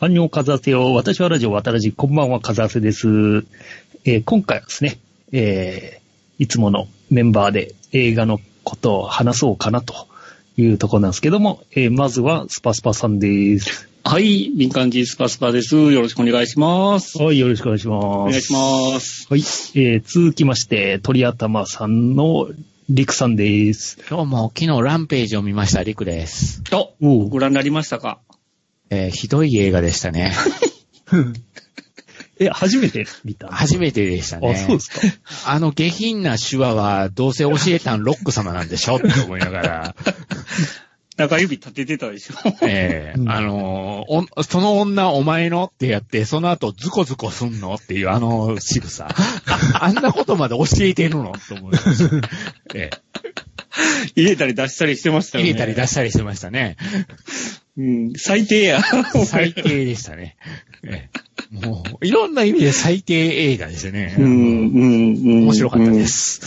アンニョンカザセよ。私はラジオ渡らじ、こんばんは、カザセです。えー今回はですね、えーいつものメンバーで映画のことを話そうかなというところなんですけども、えーまずはスパスパさんです。はい、民間人スパスパです。よろしくお願いします。はい、よろしくお願いします。お願いします。はい、えー続きまして、鳥頭さんのリクさんです。今日も昨日ランページを見ました、リクです。お、ご覧になりましたか？えーひどい映画でしたね。え、初めて見た？初めてでしたね。あ、そうですか。あの下品な手話はどうせ教えたんロック様なんでしょって思いながら、中指立ててたでしょ。えーうんあのーおその女お前のってやって、その後ズコズコすんのっていうあの仕草。ああんなことまで教えてるのと思いました。え 入れたり出したりしてましたよね。ー入れたり出したりしてましたね。うん、最低や。最低でしたね。えーもう、いろんな意味で最低映画ですよね。うん、うん、うん。面白かったで。す。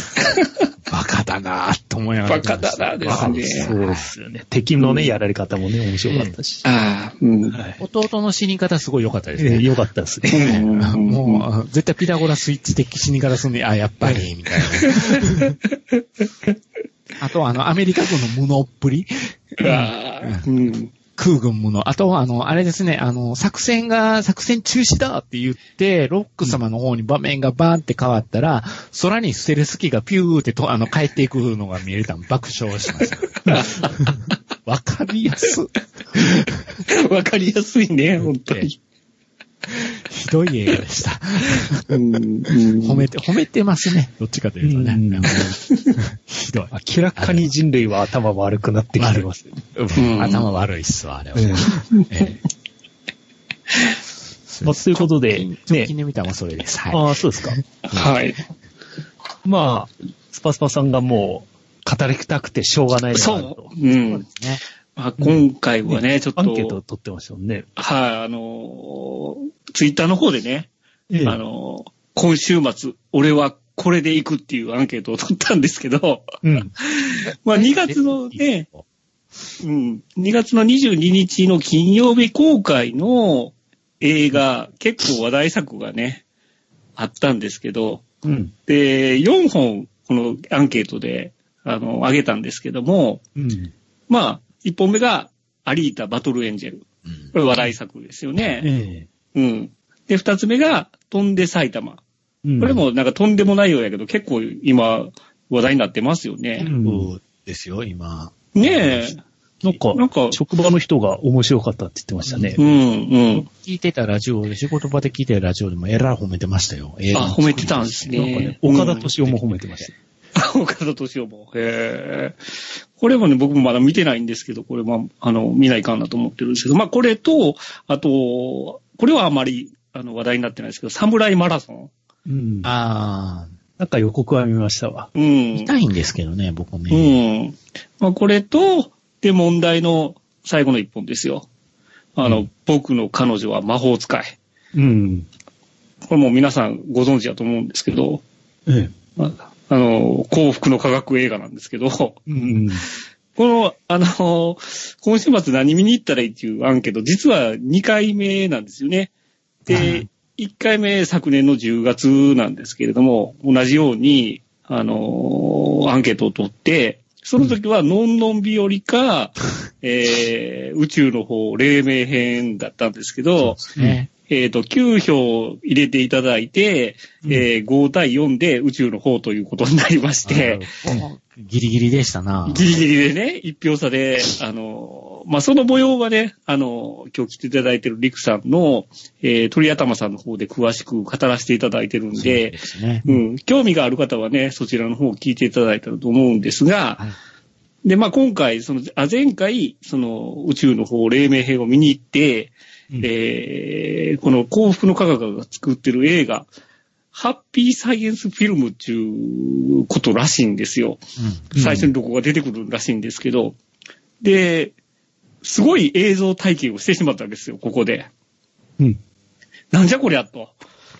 バカだなぁと思いながら。バカだなですねバカですそうですよね。敵のね、やられ方もね、面白かったし。ああ、うん。はい弟の死に方すごい良かったですね。えーよかったですね。うんもう、絶対ピタゴラスイッチ的死に方すんねあ、やっぱり、みたいな。あと、あの、アメリカ軍の無能っぷり。ああ、うん。空軍無能。あとは、あの、あれですね、あの、作戦が、作戦中止だって言って、ロック様の方に場面がバーンって変わったら、空にステルス機がピューってと、あの、帰っていくのが見えたの爆笑しました。わかりやす。わかりやすいね、本当に。ひどい映画でした。うん、褒めて、褒めてますね。どっちかというとうんね。ひどい。明らかに人類は頭悪くなってきてます。うん頭悪いっすわ、あれは。ということで直ね近で見たのはそれです。はい。ああ、そうですか。はい。まあ、スパスパさんがもう、語りたくてしょうがないなそと。う。うん。ね。まあ、今回はね、ちょっと、アンケートを取ってましたもんね。はい、あのー、ツイッターの方でね、ええあのー、今週末、俺はこれで行くっていうアンケートを取ったんですけど、うん。まあ2月のね、うん、2月の22日の金曜日公開の映画、結構話題作がね、あったんですけど、うん。で、4本、このアンケートで、あの、上げたんですけども、うん。まあ、1本目が、アリータ・バトル・エンジェル。うんこれ話題作ですよね。えうん。で、二つ目が、飛んで埼玉。えうんこれ、もなんかとんでもないようやけど、結構今話題になってますようね。んそうですよ、今。ねえ。なんか、なんか職場の人が面白かったって言ってましたねう。ん、うん。聞いてたラジオで、仕事場で聞いてたラジオでもえらい褒めてましたよ。あ、褒めてたんですなんかねね、。岡田敏夫も褒めてました。岡田敏夫も。へえ。これもね、僕もまだ見てないんですけど、これは、あの、見ないかんなと思ってるんですけど、まあ、これと、あと、これはあまり、あの、話題になってないですけど、サムライマラソン。うん。あなんか予告は見ましたわ。うん。ー、見たいんですけどね、僕うね。ん。まあ、これと、で、問題の最後の一本ですよ。あの、うん僕の彼女は魔法使い。うん。これもう皆さんご存知だと思うんですけど、ええ。まああの、幸福の科学映画なんですけど、こうん。の、あの、今週末何見に行ったらいいっていうアンケート、実は2回目なんですよね。はでい、1回目昨年の10月なんですけれども、同じように、あの、アンケートを取って、その時は、のんのん日和か、えー、宇宙の方、黎明編だったんですけど、ね。えっ、と、9票入れていただいて、えー5対4で宇宙の方ということになりまして、ギリギリでしたな。ギリギリでね、一票差で、あの、まあ、その模様はね、あの、今日来ていただいてるリクさんの、えー鳥頭さんの方で詳しく語らせていただいてるんそうでね。うん、興味がある方はね、そちらの方を聞いていただいたらと思うんですが、はいで、まあ、今回、その、あ、前回、その、宇宙の方、黎明編を見に行って、うんえーこの幸福の科学が作ってる映画、ハッピーサイエンスフィルムっていうことらしいんですよ。うん最初にどこが出てくるらしいんですけど、で、すごい映像体験をしてしまったわけですよ、ここで。うん。なんじゃこりゃと。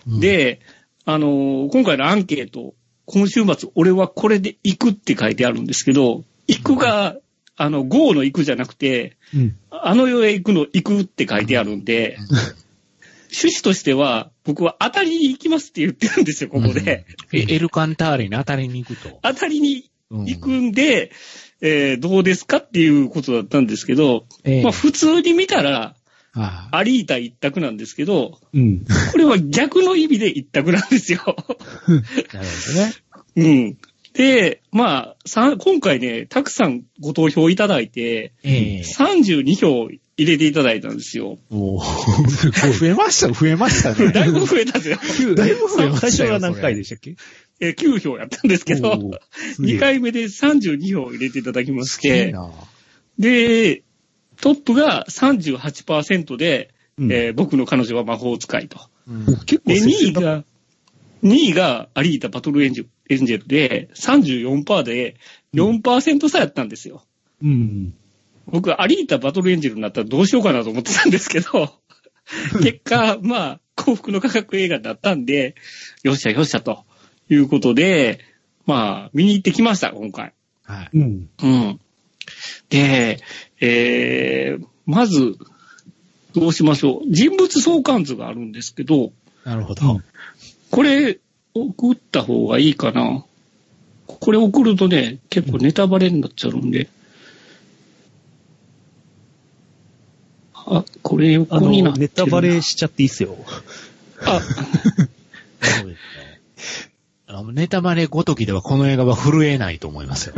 うん、で、あのー今回のアンケート、今週末俺はこれで行くって書いてあるんですけど、行くが、あの、GO の行くじゃなくて、うん。あの世へ行くの行くって書いてあるんで、趣旨としては、僕は当たりに行きますって言ってるんですよ、ここで。えエルカンターレに当たりに行くと？当たりにうん行くんで、えーどうですかっていうことだったんですけど、ええまあ普通に見たら、あアリータ一択なんですけど、うん。これは逆の意味で一択なんですよ。あ、なるほどね。うん。で、まあ、さ今回ね、たくさんご投票いただいて、ええ32票入れていただいたんですよ。おー 増えました、増えましたね。だいぶ増えたんですよ。だいぶ増えましたよ最初は何回でしたっけえー9票やったんですけど、おーすげえ2回目で32票入れていただきまして、な。で、トップが38%で、うんえー僕の彼女は魔法使いと。うん結構で、2接戦だ位が、2位がアリータバトルエンジェルエンジェルで34%で4%差やったんですよ。うん。僕、アリータバトルエンジェルになったらどうしようかなと思ってたんですけど、結果、まあ、幸福の価格映画だったんで、よっしゃよっしゃということで、まあ、見に行ってきました、今回。はい。うん。うん。で、えー、まず、どうしましょう。人物相関図があるんですけど、なるほど。これ、送った方がいいかな。これ送るとね、結構ネタバレになっちゃうんで。あ、これ横になっ、てネタバレしちゃっていいっすよ。あ、そうですねあのネタバレごときではこの映画は震えないと思いますよ。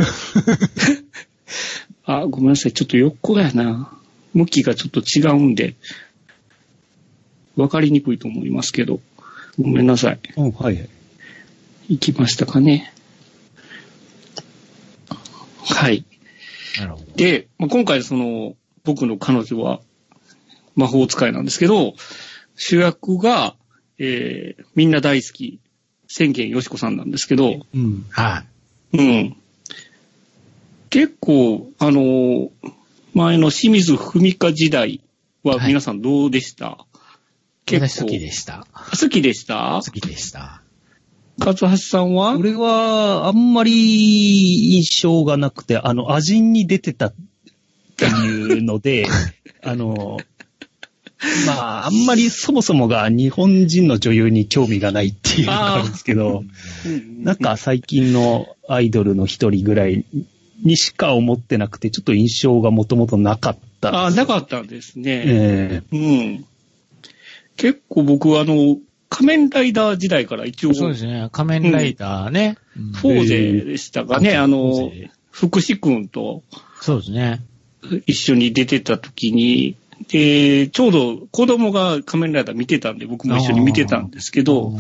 あ、ごめんなさい。ちょっと横やな。向きがちょっと違うんで、わかりにくいと思いますけど。ごめんなさい。うん、はいはい。行きましたかね。はい。なるほど。で、まあ、今回その、僕の彼女は魔法使いなんですけど、主役が、えー、みんな大好き、千軒よしこさんなんですけど、うん。はい。うん。結構、あのー前の清水文香時代ははい皆さんどうでした、私好きでした。好きでした？好きでした。勝橋さんは？俺は、あんまり印象がなくて、あの、アジンに出てたっていうので、あの、まあ、あんまりそもそもが日本人の女優に興味がないっていうのがあるんですけど、うんなんか最近のアイドルの一人ぐらいにしか思ってなくて、ちょっと印象がもともとなかった。ああ、なかったんですね。えうん。結構僕はあの、仮面ライダー時代から一応、そうですね。仮面ライダーね。うんフォーゼでしたかね、あの福士くんとそうですね。一緒に出てた時に、で、ちょうど子供が仮面ライダー見てたんで、僕も一緒に見てたんですけど、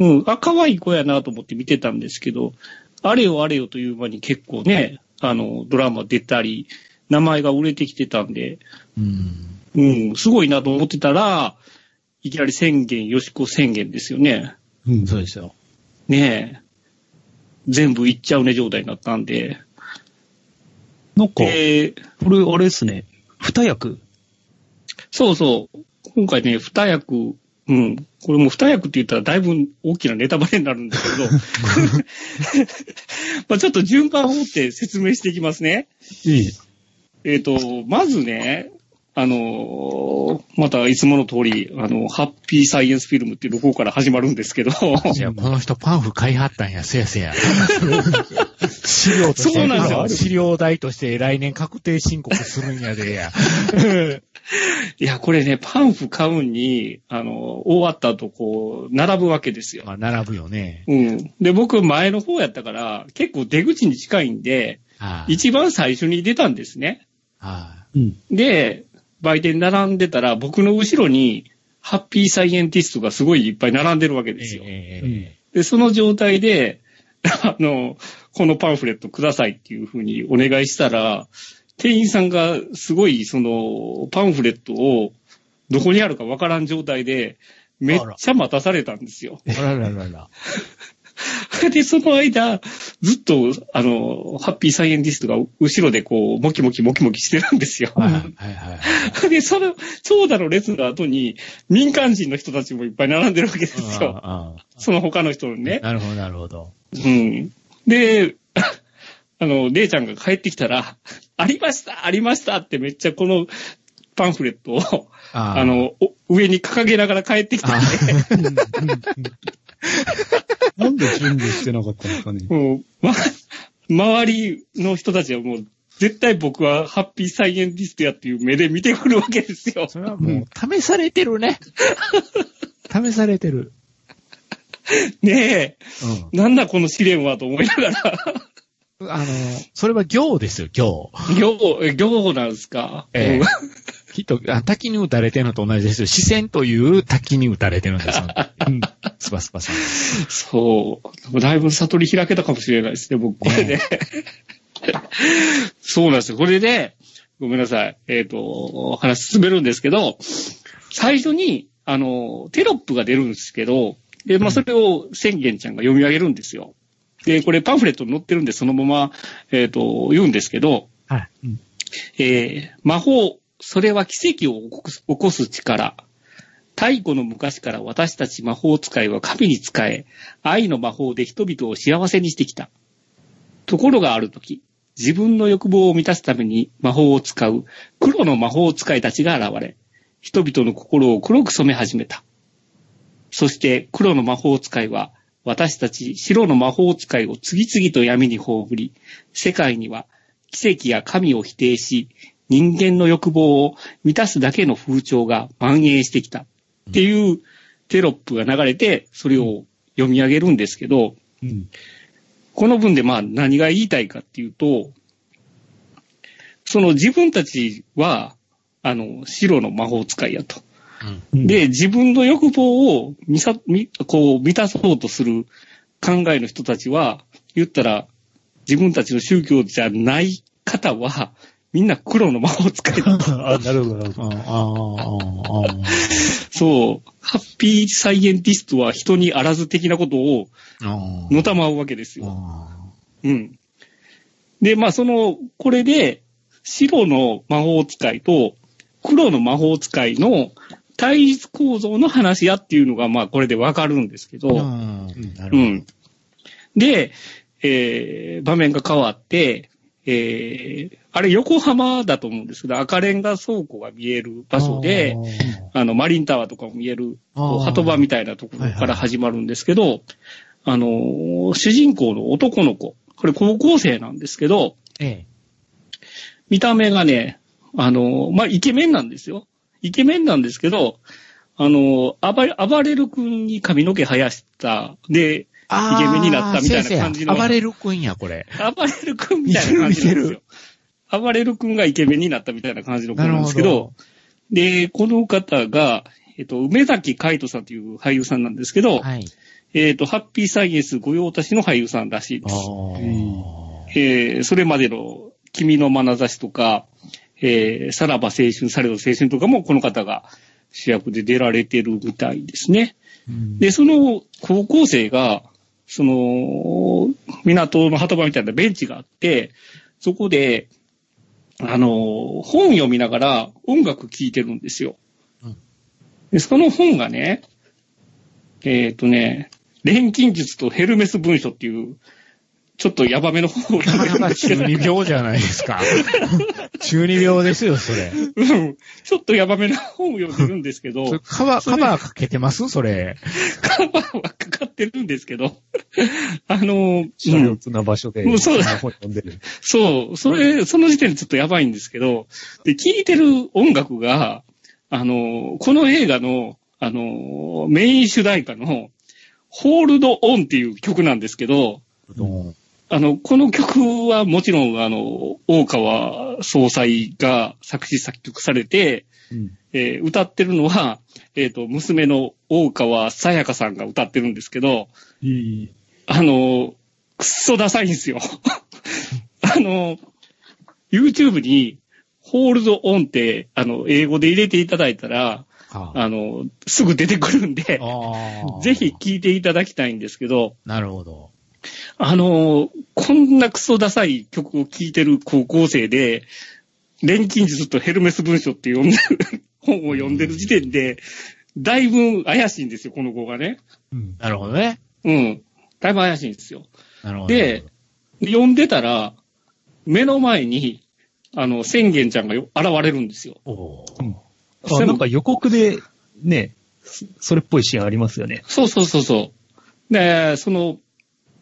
うん、あ、可愛い子やなと思って見てたんですけど、あれよあれよという間に結構ね、あの、ドラマ出たり、名前が売れてきてたんで、うん。うん、すごいなと思ってたら、いきなり宣言、よしこ宣言ですよね。えうんそうですよ。ねえ。全部いっちゃうね状態になったんで。なんか、で、これあれですね、二役？そうそう。今回ね、二役、うん。これもう二役って言ったらだいぶ大きなネタバレになるんですけど、まあちょっと順番を追って説明していきますね。ええ。えっ、と、まずね、あのーまたいつもの通り、あの、ハッピーサイエンスフィルムっていうロゴから始まるんですけど、じゃあ、この人パンフ買いはったんや、せやせや。資料として、そうなんですよ資料代として来年確定申告するんやでや。いや、これね、パンフ買うに、あの、終わった後、こう、並ぶわけですよ。まあ、並ぶよね。うん。で、僕、前の方やったから、結構出口に近いんで、はい。一番最初に出たんですね。はうん。で、売店並んでたら、僕の後ろに、ハッピーサイエンティストがすごいいっぱい並んでるわけい。ですよ。ええで、その状態で、あの、このパンフレットくださいっていうふうにお願いしたら、店員さんがすごい、その、パンフレットを、どこにあるかわからん状態で、めっちゃ待たされたんですよ。あらららら。で、その間、ずっと、あの、ハッピーサイエンティストが後ろでこう、モキモキモキモキしてるんですよ。はいはいはい。で、その、長蛇の列の後に、民間人の人たちもいっぱい並んでるわけですよ。その他の人のあね。なるほど、なるほど。うん。で、あの、レイちゃんが帰ってきたら、ありましたありましたってめっちゃこのパンフレットを、あの、お上に掲げながら帰ってきたんで、なんで準備してなかったんですかね？もう、ま、周りの人たちはもう、絶対僕はハッピーサイエンティストやっていう目で見てくるわけですよ。それはもう、試されてるね。試されてる。ねえ、うなんだこの試練はと思いながら、ん。あの、それは行ですよ、行。行、え行なんですか？ええうんきっと、あ滝に打たれてるのと同じですよ。視線という滝に打たれてるんですよ。うん。スパスパさん。そう。だいぶ悟り開けたかもしれないですね、僕、これで。そうなんですよ。これで、ごめんなさい。えっ、と、話進めるんですけど、最初に、あの、テロップが出るんですけど、で、まあ、それを宣言ちゃんが読み上げるんですよ。で、これパンフレットに載ってるんで、そのまま、えっ、と、言うんですけど、はい。うんえー魔法、それは奇跡を起こす力。太古の昔から私たち魔法使いは神に仕え、愛の魔法で人々を幸せにしてきた。ところがある時、自分の欲望を満たすために魔法を使う黒の魔法使いたちが現れ、人々の心を黒く染め始めた。そして黒の魔法使いは、私たち白の魔法使いを次々と闇に葬り、世界には奇跡や神を否定し、人間の欲望を満たすだけの風潮が蔓延してきたっていうテロップが流れて、それを読み上げるんですけど、うん。この文でまあ何が言いたいかっていうと、その自分たちは、あの、白の魔法使いやと。うん、で、自分の欲望を見さ、みこう、満たそうとする考えの人たちは、言ったら、自分たちの宗教じゃない方は、みんな黒の魔法使いだと。あ、なるほど、なるほど。ああ、ああ、ああ。そう、ハッピーサイエンティストは人にあらず的なことをあのたまうわけですよ。あうん。で、まあその、これで、白の魔法使いと黒の魔法使いの対立構造の話やっていうのが、まあこれでわかるんですけど、うんなるほど。うん。で、えー、場面が変わって、えー、あれ横浜だと思うんですけど、赤レンガ倉庫が見える場所で、あの、マリンタワーとかも見える、鳩場みたいなところから始まるんですけど、あのー、主人公の男の子、これ高校生なんですけど、ええ。見た目がね、あのー、まあ、イケメンなんですよ。イケメンなんですけど、あのー、暴れ、暴れる君に髪の毛生やした、で、あイケメンになったみたいな感じの先生暴れる君や、これ。暴れる君みたいな感じなんですよ。暴れる君がイケメンになったみたいな感じの子なんですけど、で、この方が、えっと、梅崎海斗さんという俳優さんなんですけど、はい。えっと、ハッピーサイエンス御用達の俳優さんらしいです。あえーそれまでの君の眼差しとか、えーさらば青春、されど青春とかもこの方が主役で出られてるみたいですね。ーで、その高校生が、その、港の鳩場みたいなベンチがあって、そこで、あの、本読みながら音楽聴いてるんですよ。うんで、その本がね、えっ、とね、錬金術とヘルメス文書っていう、ちょっとヤバめの本を読んでるんなかですけど中二病じゃないですか。中二病ですよ、それ。うん。ちょっとヤバめな本を読んでるんですけど。それ、カバー、カバーかけてます？それ。カバーはかかってるんですけど、あの、車両な場所で、もうそう。だこんな本読んでる。そう、それ、その時点でちょっとやばいんですけど、で、聴いてる音楽が、あの、この映画の、あの、メイン主題歌の、ホールドオンっていう曲なんですけど、うんあの、この曲はもちろん、あの、大川総裁が作詞作曲されて、うん。えー歌ってるのは、えっ、と、娘の大川さやかさんが歌ってるんですけど、いい。あの、くっそダサいんですよ。あの、YouTube に、ホールドオンって、あの、英語で入れていただいたら、はあの、すぐ出てくるんで、あ ぜひ聴いていただきたいんですけど、なるほど。あの、こんなクソダサい曲を聴いてる高校生で、錬金術とヘルメス文書っていう読んでる本を読んでる時点で、だいぶ怪しいんですよ、この子がね。うん。なるほどね。うん。だいぶ怪しいんですよ。なるほど。で、読んでたら、目の前に、あの、宣言ちゃんがよ現れるんですよ。おあなんか予告で、ね、そそれっぽいシーンありますよね。そうそうそうそう。で、その、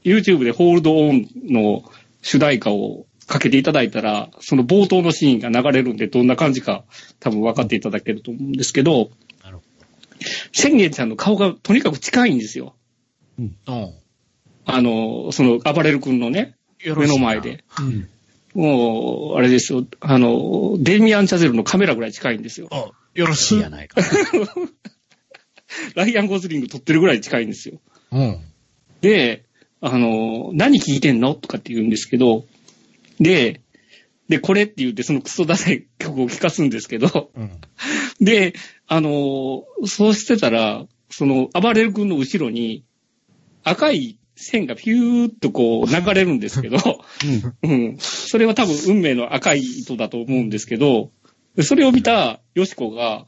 YouTube でホールドオンの主題歌をかけていただいたら、その冒頭のシーンが流れるんで、どんな感じか多分分かっていただけると思うんですけど宣言ちゃんの顔がとにかく近いんですよ。うん。あの、その、暴れる君のね、目の前で。うん。もう、あれですよ、あの、デミアン・チャゼルのカメラぐらい近いんですよ。あ、よろしいやないか。ライアン・ゴズリング撮ってるぐらい近いんですよ。うん。で、あの、何聞いてんの？とかって言うんですけど、で、で、これって言ってそのクソダサい曲を聴かすんですけど、うん。で、あの、そうしてたら、その、暴れる君の後ろに赤い線がピューっとこう流れるんですけど、うん。それは多分運命の赤い糸だと思うんですけど、でそれを見たヨシコが、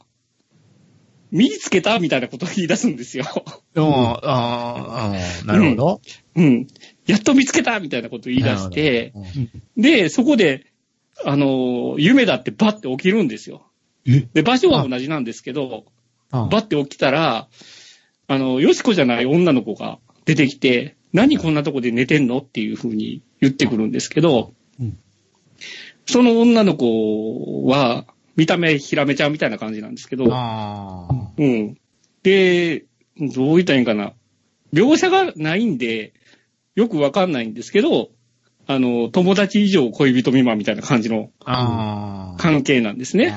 身につけたみたいなことを言い出すんですよ。うん、ああ、あなるほど。うん。やっと見つけたみたいなことを言い出して、なるほど、で、そこで、あの、夢だってバッて起きるんですよ。え？で、場所は同じなんですけど、うんバッて起きたら、あの、よしこじゃない女の子が出てきて、何こんなとこで寝てんのっていう風に言ってくるんですけど、うんその女の子は、見た目ひらめちゃんみたいな感じなんですけど、ああ。うん。で、どう言ったらいいんかな。描写がないんで、よくわかんないんですけど、あの、友達以上恋人未満みたいな感じの。関係なんですね。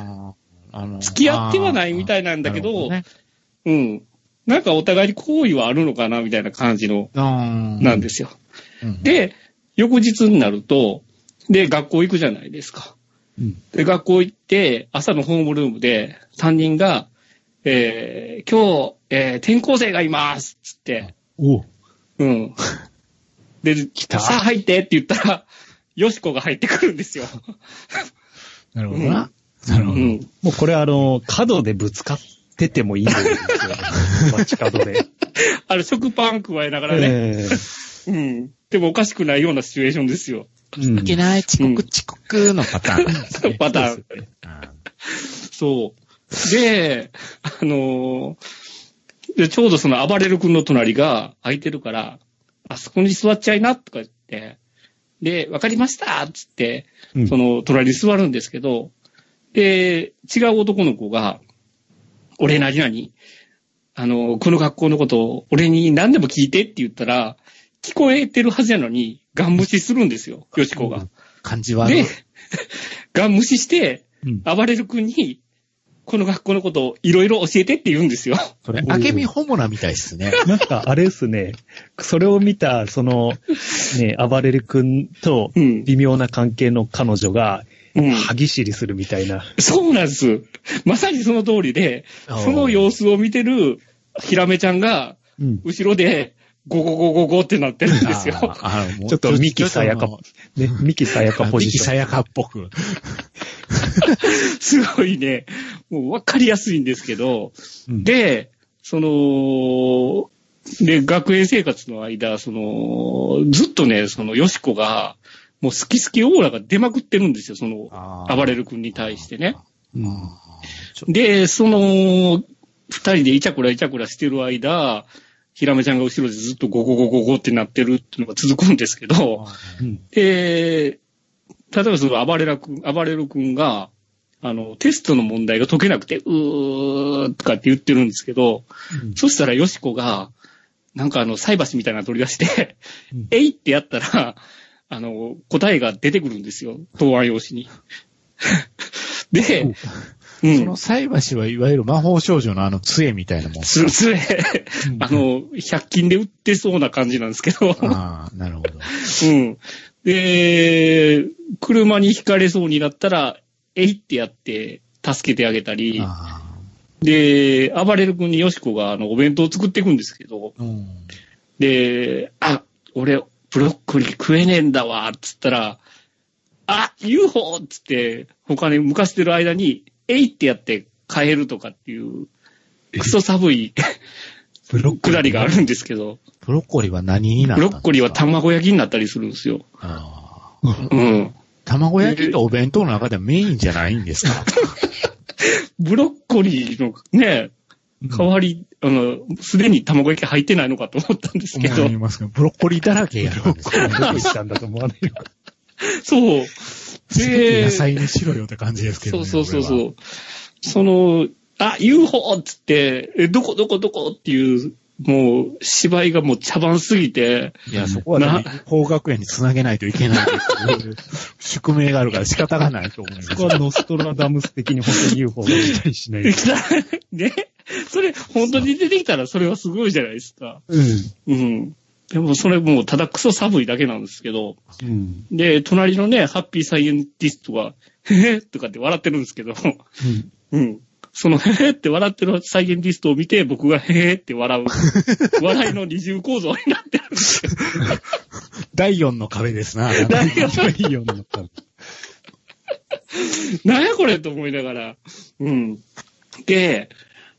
あの付き合ってはないみたいなんだけど、なるうん。なんかお互いに好意はあるのかなみたいな感じの、なんですよ。うん、で、翌日になると、で、学校行くじゃないですか。うん。で、学校行って、朝のホームルームで、担任が、えー、今日、えー、転校生がいますつって、おうん。で、たさあ入ってって言ったら、よしこが入ってくるんですよ。なるほどな。なるほど。うん。もうこれあの、角でぶつかっててもいいんですよね。街角で。あれ、食パン加えながらね。えうん。でもおかしくないようなシチュエーションですよ。えうんいけない、遅うん刻、遅刻のパターンすね。パターン。うんそう。で、あのーで、ちょうどその暴れる君の隣が空いてるから、あそこに座っちゃいな、とか言って、で、わかりましたっつって、うんその隣に座るんですけど、で、違う男の子が、俺何々あの、この学校のことを俺に何でも聞いてって言ったら、聞こえてるはずやのに、ガン無視するんですよ、よしこが。感じ悪いで。、ガン無視して、うん暴れる君に、この学校のことをいろいろ教えてって言うんですよ。それ、あけみホモラみたいっすね。なんかあれですね、それを見た、その、ね、暴れる君とうん微妙な関係の彼女が、うん。歯ぎしりするみたいな。そうなんです。まさにその通りで、その様子を見てるひらめちゃんが、うん。後ろで、ゴゴゴゴゴってなってるんですよ。ちょっとミキさやかもね、ミキさやかポジション。ミキさやかっぽく。すごいね、もうわかりやすいんですけど、うん、で、その、で、学園生活の間、その、ずっとね、その、よしこが、もう好き好きオーラが出まくってるんですよ、その、暴れる君に対してね。うんで、その、二人でイチャクライチャクラしてる間、ひらめちゃんが後ろでずっとゴゴゴゴゴってなってるっていうのが続くんですけど、うんで、例えばその暴れらくん、暴れる君が、あの、テストの問題が解けなくて、うーとかって言ってるんですけど、そしたらよしこが、なんかあの、菜箸みたいなの取り出して、うんえいってやったら、あの、答えが出てくるんですよ。答案用紙に。で、うそんの。菜箸はいわゆる魔法少女のあの杖みたいなもん。つ、つえ、あの、100均で売ってそうな感じなんですけど、ああ、なるほど。うん。で、車にひかれそうになったら、えいってやって助けてあげたり、あで、暴れる君によしこがあの、お弁当を作っていくんですけど、あうん。で、あ、俺、ブロッコリー食えねえんだわ、つったら、あ、UFO! っつって、他に向かしてる間に、えいってやって帰るとかっていう、クソ寒いブロッコリー。くだりがあるんですけど、ブロッコリーは何になったんですか？ブロッコリーは卵焼きになったりするんですよ。あうん。卵焼きとお弁当の中ではメインじゃないんですか？ブロッコリーのね、代わり、あの、すでに卵焼き入ってないのかと思ったんですけど。思い、ますけど、ブロッコリーだらけやるんですよ。どこ行ったんだと思わないのか。そう。で野菜にしろよって感じですけどね。そうそうそうこそう。その、あ、UFO! っつって、え、どこどこどこ？っていう、もう、芝居がもう茶番すぎて。いや、そこはね、法学園につなげないといけないという宿命があるから仕方がないと思いますそこ。はノストラダムス的に本当に UFO が来たりしない。ね。それ、本当に出てきたらそれはすごいじゃないですか。うん。うん。でもそれもうただクソ寒いだけなんですけど。うん。で、隣のね、ハッピーサイエンティストは、へへとかって笑ってるんですけど、うん。うん。そのへへって笑ってるサイエンティストを見て、僕がへへって笑う。笑いの二重構造になってるんですよ。第4の壁ですな。何がいいようになった。なんやこれと思いながら。うん。で、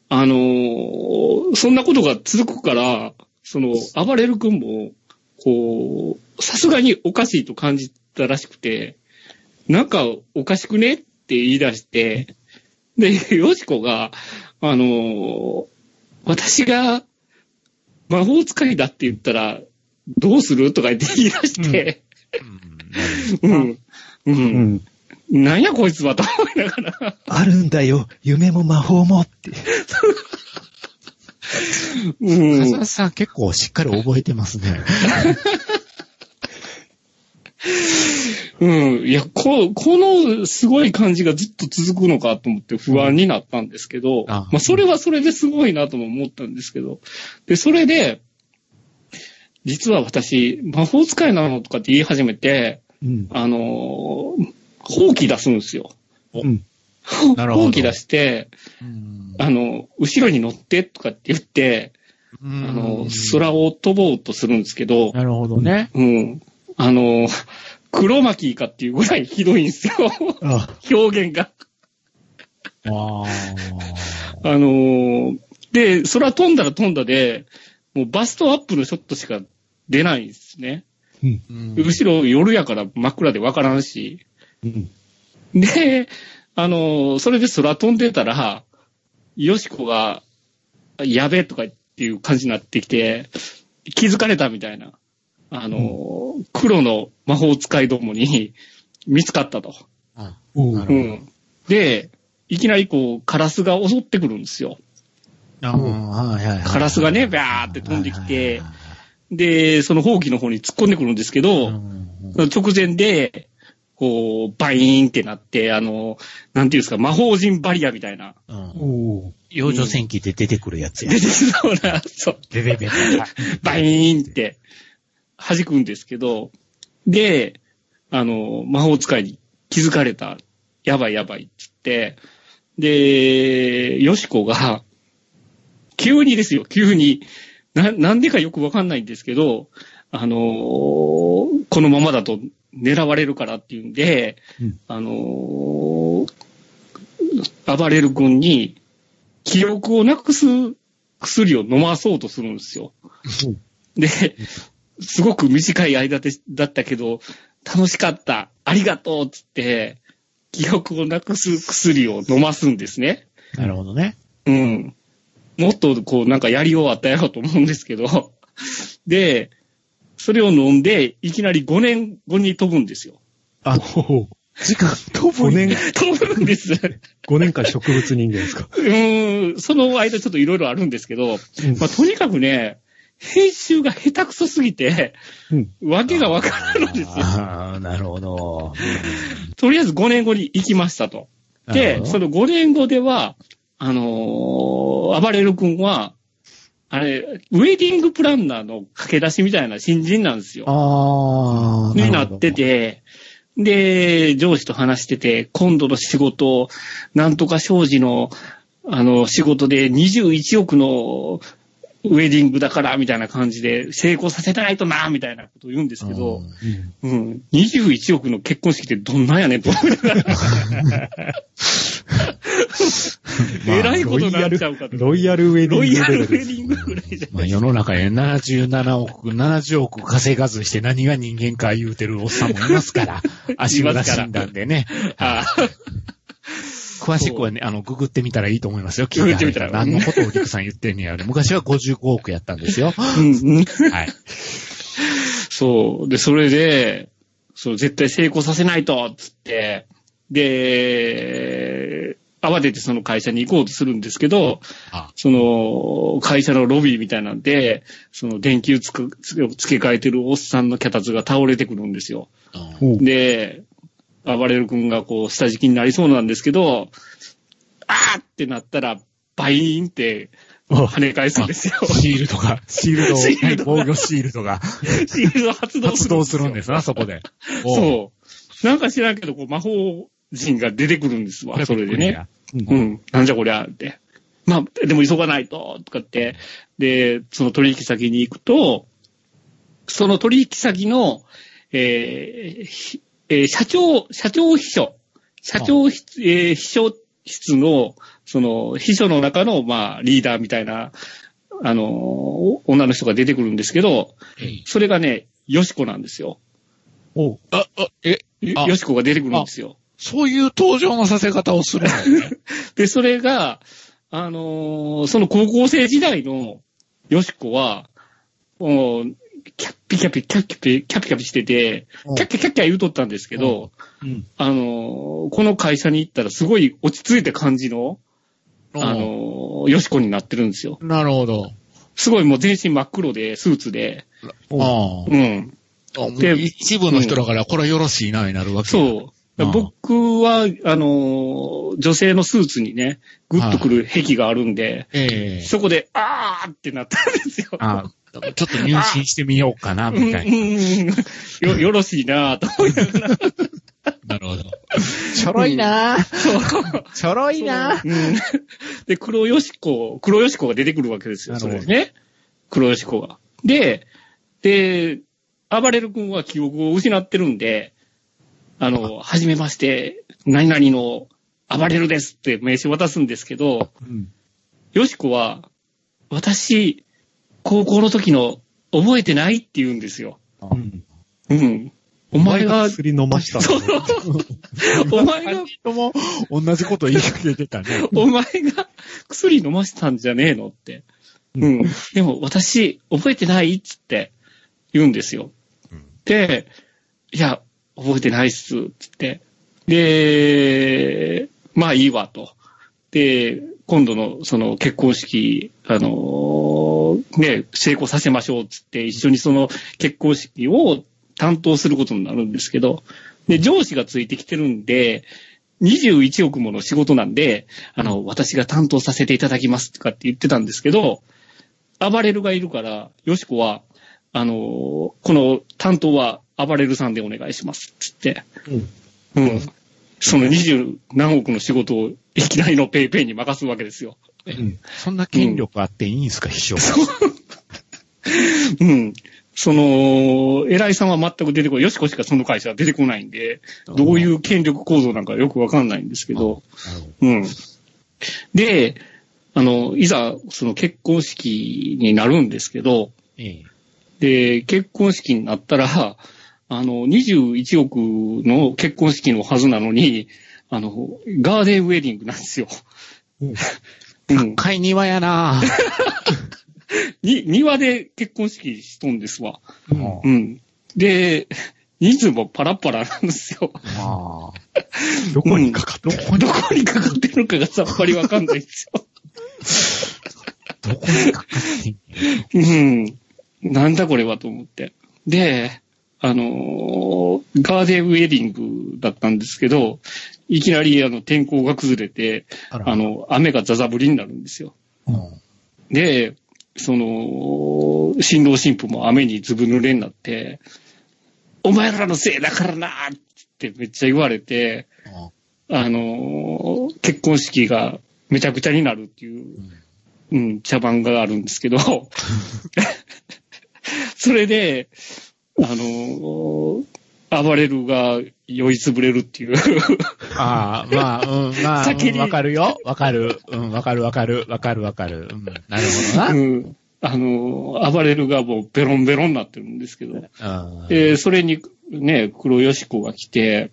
あのーそんなことが続くから、その、暴れる君も、こう、さすがにおかしいと感じたらしくて、なんかおかしくねって言い出して、で、よしこが、あのー私が魔法使いだって言ったら、どうするとか言って言い出して、うん。うん。うん。なんやこいつはと思いながら。あるんだよ。夢も魔法もって。うん。笠さん結構しっかり覚えてますね。うん。いや、こ、このすごい感じがずっと続くのかと思って不安になったんですけど、あまあ、それはそれですごいなとも思ったんですけど、で、それで、実は私、魔法使いなのとかって言い始めて、うん。あのー、放棄出すんですよ。うん。なるほど放棄出して、あの、後ろに乗ってとかって言って、ああの、空を飛ぼうとするんですけど、なるほどね。うん。あの、黒巻かっていうぐらいひどいんですよ。あ、表現が。ああ。あのーで、空飛んだら飛んだで、もうバストアップのショットしか出ないんですね。うん。うん後ろ夜やから真っ暗でわからんし。うん。で、あのーそれで空飛んでたら、よしこが、やべえとかっていう感じになってきて、気づかれたみたいな。あのー黒の魔法使いどもに見つかったと。あおうん。で、いきなりこう、カラスが襲ってくるんですよ。あはいはいはいカラスがね、バーって飛んできてで、その放棄の方に突っ込んでくるんですけど、うん直前で、こう、バイーンってなって、あの、なんていうんですか、魔法陣バリアみたいな、うんおう幼女戦記で出てくるやつや出。てきそうな、そう、ベベベベ。バイーンって弾くんですけど、で、あの、魔法使いに気づかれた、やばいやばいって言って、で、ヨシコが、急にですよ、急に、な、なんでかよくわかんないんですけど、あのーこのままだと狙われるからっていうんで、うんあのー暴れる君に、記憶をなくす薬を飲まそうとするんですよ。で、すごく短い間でだったけど、楽しかった、ありがとうっつって、記憶をなくす薬を飲ますんですね。なるほどね。うん。もっとこうなんかやりようあったやろうと思うんですけど、で、それを飲んで、いきなり5年後に飛ぶんですよ。あ、時間飛5年、飛ぶんです。5年間植物人間ですか？うーん、その間ちょっといろいろあるんですけど、うんまあ、とにかくね、編集が下手くそすぎて、うん。わけがわからないんですよ。ああ、なるほど。とりあえず5年後に行きましたと。で、その5年後では、あのー、暴れる君は、あれ、ウェディングプランナーの駆け出しみたいな新人なんですよ。ああ、になってて、で、上司と話してて、今度の仕事、なんとか商事の、あの、仕事で21億のウェディングだから、みたいな感じで、成功させないとな、みたいなことを言うんですけど、うん。うん、21億の結婚式ってどんなんやねんと思いながら。まあえらいことになっちゃうかと。ロイヤルウェディングロイヤルウェディングぐらいじゃまあ世の中で77億、70億稼がずして何が人間か言うてるおっさんもいますから、足裏診断でね。あ詳しくはね、あの、ググってみたらいいと思いますよ。ググってみたら何のことをリクさん言ってんねやろ。昔は55億やったんですよ。うんうんはい。そう。で、それで、そう、絶対成功させないと、つって、で、慌ててその会社に行こうとするんですけど、あその、会社のロビーみたいなんで、その電球つくつけ付け替えてるおっさんの脚立が倒れてくるんですよ。で、暴れる君がこう、下敷きになりそうなんですけど、あーってなったら、バイーンって跳ね返すんですよ。シールドが、シールド、シールド防御シールドがシールド発動する。発動するんですな、そこで。う。そう。なんか知らんけど、こう、魔法陣が出てくるんですわ、それでね。うんうん。なんじゃこりゃ、って。まあ、でも急がないと、とかって。で、その取引先に行くと、その取引先の、えーひえー社長、社長秘書、社長室、えー秘書室の、その、秘書の中の、まあ、リーダーみたいな、あのー女の人が出てくるんですけど、それがね、よしこなんですよ。おうあ、あ、え、あよしこが出てくるんですよ。そういう登場のさせ方をするのね。で、それが、あのーその高校生時代のよしこは、もう、キャッピキャピ、キャッキャピ、キャピキャピしてて、うんキャッキャキャッキャ言うとったんですけど、うん。あのーこの会社に行ったらすごい落ち着いた感じの、あのーよしこになってるんですよ。なるほど。すごいもう全身真っ黒で、スーツで、あうん。あ。で一部の人だから、これはよろしいな、になるわけ。そう。うん僕は、あのー女性のスーツにね、グッとくる癖があるんで、ええそこで、あーってなったんですよ。あちょっと入信してみようかな、うんみたいな。うんよ、よろしいなぁと思いながら。なるほど。ちょろいなちょろいなうんで、黒よしこ、黒よしこが出てくるわけですよ、それね。黒よしこが。で、で、暴れる君は記憶を失ってるんで、あの、はじめまして、何々の暴れるですって名刺渡すんですけど、うん。よしこは、私、高校の時の覚えてないって言うんですよ。うん。うん。お前が、薬飲ましたそうの。お前がも同じこと言いかけてたね。お前が薬飲ませたんじゃねえのって。うん。でも私、覚えてないっつって言うんですよ。で、いや、覚えてないっす、つって。で、まあいいわと。で、今度のその結婚式、あのーね、成功させましょう、つって一緒にその結婚式を担当することになるんですけど、で、上司がついてきてるんで、21億もの仕事なんで、あの、私が担当させていただきますとかって言ってたんですけど、暴れるがいるから、よしこは、あの、この担当は暴れるさんでお願いします、つって。うん。その20何億の仕事をいきなりのペイペイに任すわけですよ。うん。そんな権力あっていいんすか、秘書。うん。その、偉いさんは全く出てこない。よしこしかその会社は出てこないんで、どういう権力構造なんかよくわかんないんですけど、うん。で、あの、いざ、その結婚式になるんですけど、ええ。で、結婚式になったら、あの、21億の結婚式のはずなのに、あの、ガーデンウェディングなんですよ。うんうん。高い庭やな に、庭で結婚式しとんですわ。うんうん。で、人数もパラッパラなんですよ。あ どこにかかってどこにかかってるのかがさっぱりわかんないんですよ。どこにかかってんうん。なんだこれはと思って。で、あのーガーデンウェディングだったんですけど、いきなりあの天候が崩れて、あの、雨がザザ降りになるんですよ。うん。で、その、新郎新婦も雨にずぶ濡れになって、お前らのせいだからなってめっちゃ言われて、あのー結婚式がめちゃくちゃになるっていう、うん、茶番があるんですけど、それで、あのー暴れるが酔いつぶれるっていう。ああ、まあ、うん、まあ、先にうんわかるよ。わかる。うん、わかるわかる。わかるわかる。うん、なるほどな。うん。あの、暴れるがもうベロンベロンになってるんですけど。うんで、それにね、黒よし子が来て、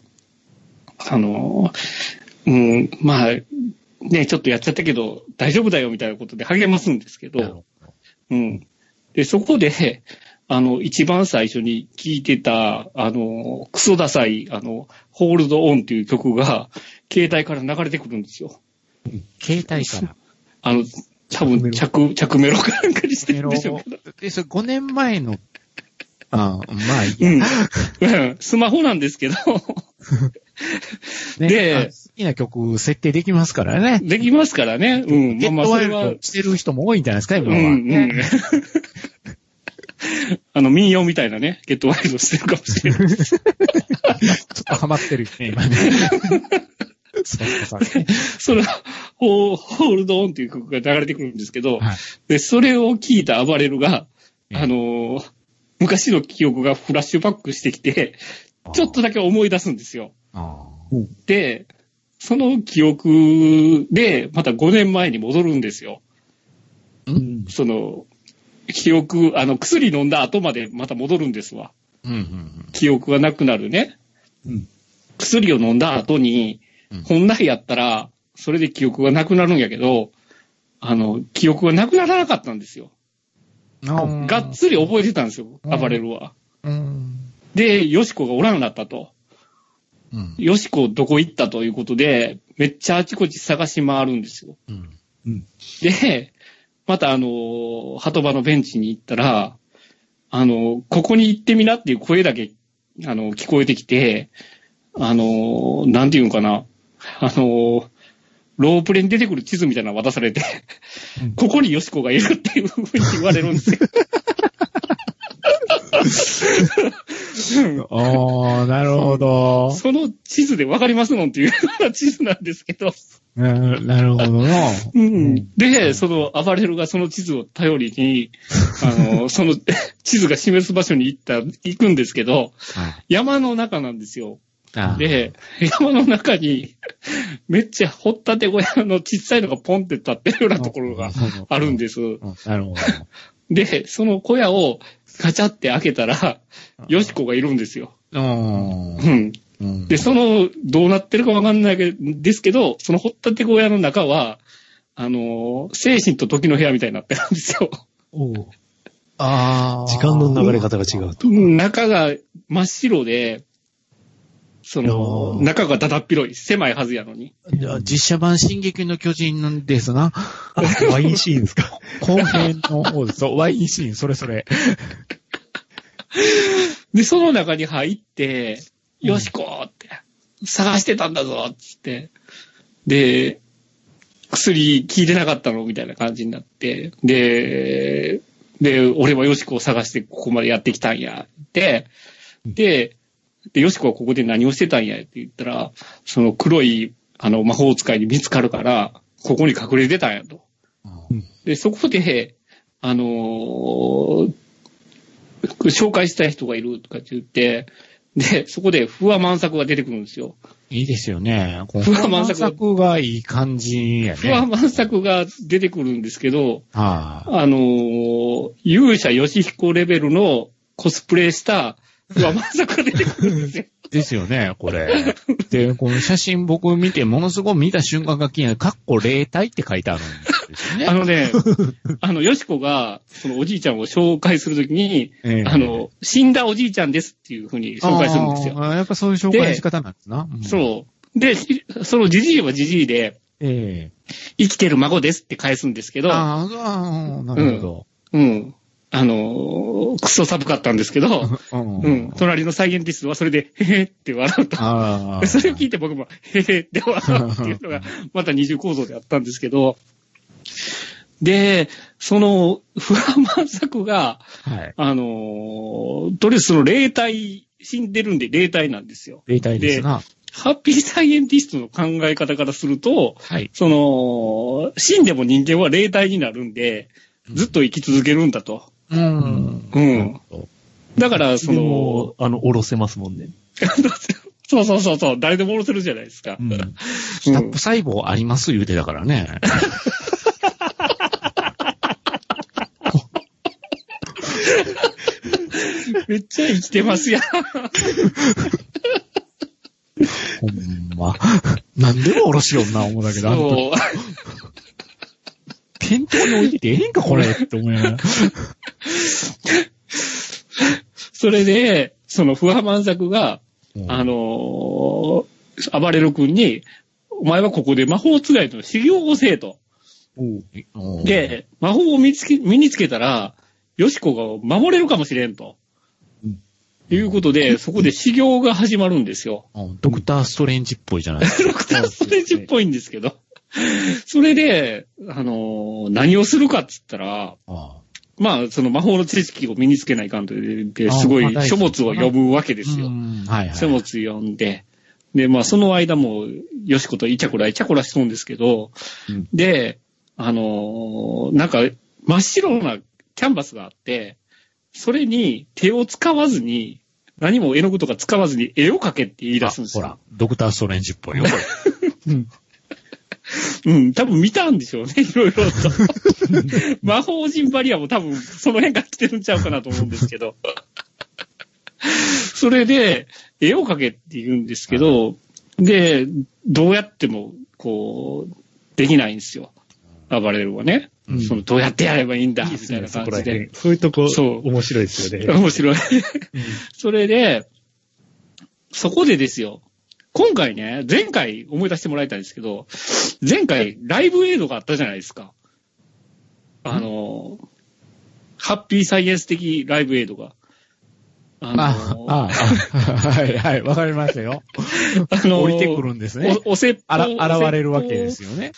あの、うん、まあ、ね、ちょっとやっちゃったけど、大丈夫だよみたいなことで励ますんですけど、うん。で、そこで、あの、一番最初に聴いてた、あの、クソダサい、あの、ホールドオンっていう曲が、携帯から流れてくるんですよ。携帯から？あの、多分、着、着メロかなんかにしてるんでしょうけど。で、それ5年前の、ああ、まあいいや。うん。う んスマホなんですけど、ねであ好きな曲設定できますからね。できますからね。うん。まあまあ、それはしてる人も多いんじゃないですか、今は。うん、うんね。あの、民謡みたいなね、ゲットワイルドしてるかもしれない。ちょっとハマってるよね、今ね。その、ホーホールドオンっていう曲が流れてくるんですけど、はいで、それを聞いた暴れるが、ええあのー昔の記憶がフラッシュバックしてきて、ちょっとだけ思い出すんですよ。あで、その記憶で、また5年前に戻るんですよ。うん。その、記憶、あの、薬飲んだ後までまた戻るんですわ。あ。うんうん記憶がなくなるね。うん薬を飲んだ後にうん、本来やったら、それで記憶がなくなるんやけど、あの、記憶がなくならなかったんですよ。うん。がっつり覚えてたんですよ、うん暴れるは。うん。で、よしこがおらんなったと。うん。よしこどこ行ったということで、めっちゃあちこち探し回るんですよ。うん。うん。で、またあの、鳩場のベンチに行ったら、あの、ここに行ってみなっていう声だけ、あの、聞こえてきて、あの、なんていうんかな、あの、ロープレに出てくる地図みたいなの渡されて、うんここによしこがいるっていうふうに言われるんですよ。ああ、なるほど。その地図でわかりますもんっていうような地図なんですけど、ななるほどな。うんで、その、暴れるがその地図を頼りに、あの、その地図が示す場所に行った、行くんですけど、はい山の中なんですよ。あで、山の中に、めっちゃ掘ったて小屋の小さいのがポンって立ってるようなところがあるんです。うんなるほど。で、その小屋をガチャって開けたら、よしこがいるんですよ。うんうん。うんで、その、どうなってるかわかんないけどですけど、その掘ったて小屋の中は、あの、精神と時の部屋みたいになってるんですよ。おうああ。時間の流れ方が違うと。中が真っ白で、その、中がだだっ広い、狭いはずやのに。じゃあ実写版進撃の巨人ですな。あワインシーンですか？後編の方です。そう、ワインシーン、それそれ。で、その中に入って、よしこって、探してたんだぞ、つって。で、薬効いてなかったのみたいな感じになって、で、で、俺はよしこを探してここまでやってきたんや、って、で、で、よしこはここで何をしてたんやって言ったら、その黒い、あの、魔法使いに見つかるから、ここに隠れてたんやと。で、そこで、あのー紹介したい人がいるとかって言って、で、そこで、不破満作が出てくるんですよ。いいですよね。こ不破満作作がいい感じやね。不破満作が出てくるんですけど、はい。あのー勇者ヨシヒコレベルのコスプレした不破満作が出てくるんですよ。ですよね、これ。で、この写真僕見て、ものすごい見た瞬間が気になる、かっこ霊体って書いてあるんですよね。あのね、あの、ヨシコが、そのおじいちゃんを紹介するときに、ええあの、死んだおじいちゃんですっていうふうに紹介するんですよ。あーやっぱそういう紹介の仕方なんですな。んそう。で、しそのじじいはじじいで、ええ生きてる孫ですって返すんですけど、あーあー、なるほど。うん。あのー、クソ寒かったんですけど、うんうん。隣のサイエンティストはそれで、へへって笑うと。それを聞いて僕も、へへって笑うっていうのが、また二重構造であったんですけど、で、その、不破満作が、はい。あのーとりあえずその霊体、死んでるんで霊体なんですよ。霊体ですな。ハッピーサイエンティストの考え方からすると、はい。その、死んでも人間は霊体になるんで、ずっと生き続けるんだと。うん。うん。だから、そでのも、、あの、おろせますもんね。そうそうそうそう、誰でも下ろせるじゃないですか。うん。下っぽ細胞あります言うてたからね。めっちゃ生きてますやん。ほんま。なんでもおろしよんな、思うだけど、そう。店頭に置いててええんか、これって思いながら。それで、その不破満作が、うんあのー暴れる君に、お前はここで魔法使いの修行をせえと。うん、で、魔法を身につけ身につけたら、よしこが守れるかもしれんと。うんいうことで、そこで修行が始まるんですよ。うんドクターストレンジっぽいじゃないですか。ドクターストレンジっぽいんですけど。それで、あのー何をするかっつったら、あまあ、その魔法の知識を身につけないかんというで、あすごい書物を読むわけですよう。んはいはい。書物読んで、で、まあ、その間も、よしことイチャコライチャコラしとんですけど、うんで、あのーなんか、真っ白なキャンバスがあって、それに手を使わずに、何も絵の具とか使わずに絵を描けって言い出すんですよ。あほら、ドクターストレンジっぽいよ、これ。うん、多分見たんでしょうね、いろいろと。魔法陣バリアも多分その辺から来てるんちゃうかなと思うんですけど。それで、絵を描けって言うんですけど、で、どうやっても、こう、できないんですよ。暴れるはね。うんその、どうやってやればいいんだ、みたいな感じで辺。。そういうとこ、そう面白いですよね。面白い。それで、そこでですよ。今回ね、前回思い出してもらいたいんですけど、前回ライブエイドがあったじゃないですか。あの、ハッピーサイエンス的ライブエイドが。あの、あ、あ、あ、はいはい、わかりましたよ。あの降りてくるんですね。お、お説法。あら、現れるわけですよね。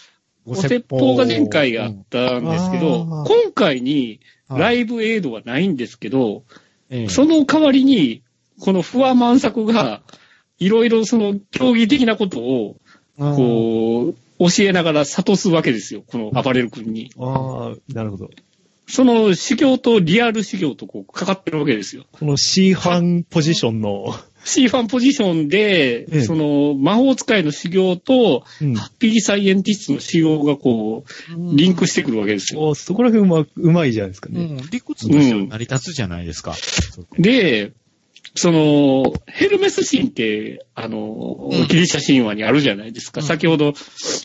お説法が前回あったんですけど、うん今回にライイブエイドはないんですけど、ブその代わりに、この不破満作が、いろいろその競技的なことを、こう、教えながら諭すわけですよ。この暴れる君に。ああ、なるほど。その修行とリアル修行とこう、かかってるわけですよ。この C ファンポジションの、C ファンポジションで、ええその魔法使いの修行と、うんハッピーサイエンティストの修行がこう、リンクしてくるわけですよ。おそこら辺うま、うまいじゃないですかね。うん、理屈としては成り立つじゃないですか。で、その、ヘルメス神って、あの、うんギリシャ神話にあるじゃないですか。うん先ほど、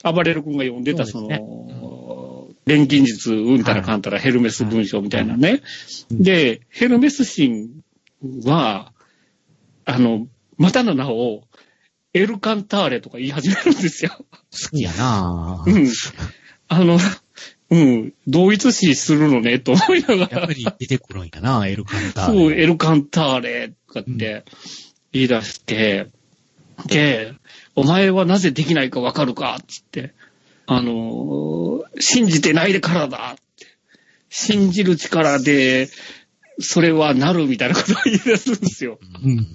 暴れる君が読んでた、その、錬金術、うんたらかんたらヘルメス文章みたいなね。うんで、ヘルメス神は、あの、またの名を、エルカンターレとか言い始めるんですよ。好きやなぁ。うん。あの、うん、同一視するのね、と思いながやっらぱ。り出てくるんやなエルカンターそう、レ。エルカンターレとかって言い出して、で、お前はなぜできないかわかるかつって、あのー信じてないでからだって。信じる力で、それはなるみたいなことを言い出すんですよ。うん。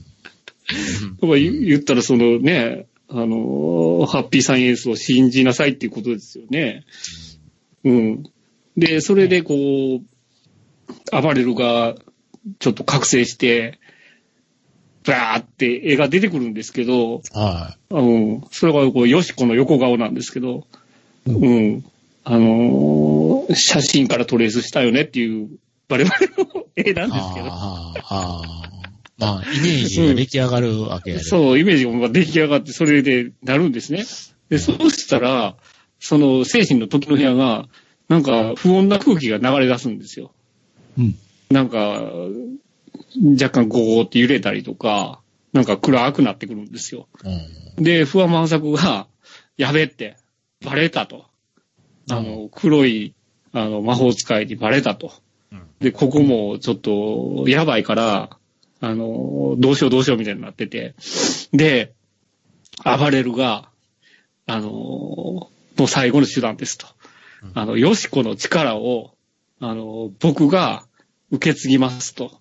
とか言言ったら、そのね、あのーハッピーサイエンスを信じなさいっていうことですよね。うん。で、それでこう、暴れるが、ちょっと覚醒して、バーって絵が出てくるんですけど、はうん。それがこう、ヨシコの横顔なんですけど、うん。あのー写真からトレースしたよねっていう、バレバレの絵なんい。ですけど。ああ。まあ、イメージが出来上がるわけやで。そう、イメージが出来上がって、それでなるんですね。で、そうしたら、その精神の時の部屋が、なんか不穏な空気が流れ出すんですよ。うん。なんか、若干ゴーって揺れたりとか、なんか暗くなってくるんですよ。うん。で、不安満作が、やべって、バレたと。あの、黒い、あの、魔法使いにバレたと。うんで、ここもちょっと、やばいから、あの、どうしようどうしようみたいになってて。で、暴れるが、あの、もう最後の手段ですと。うんあの、よしこの力を、あの、僕が受け継ぎますと。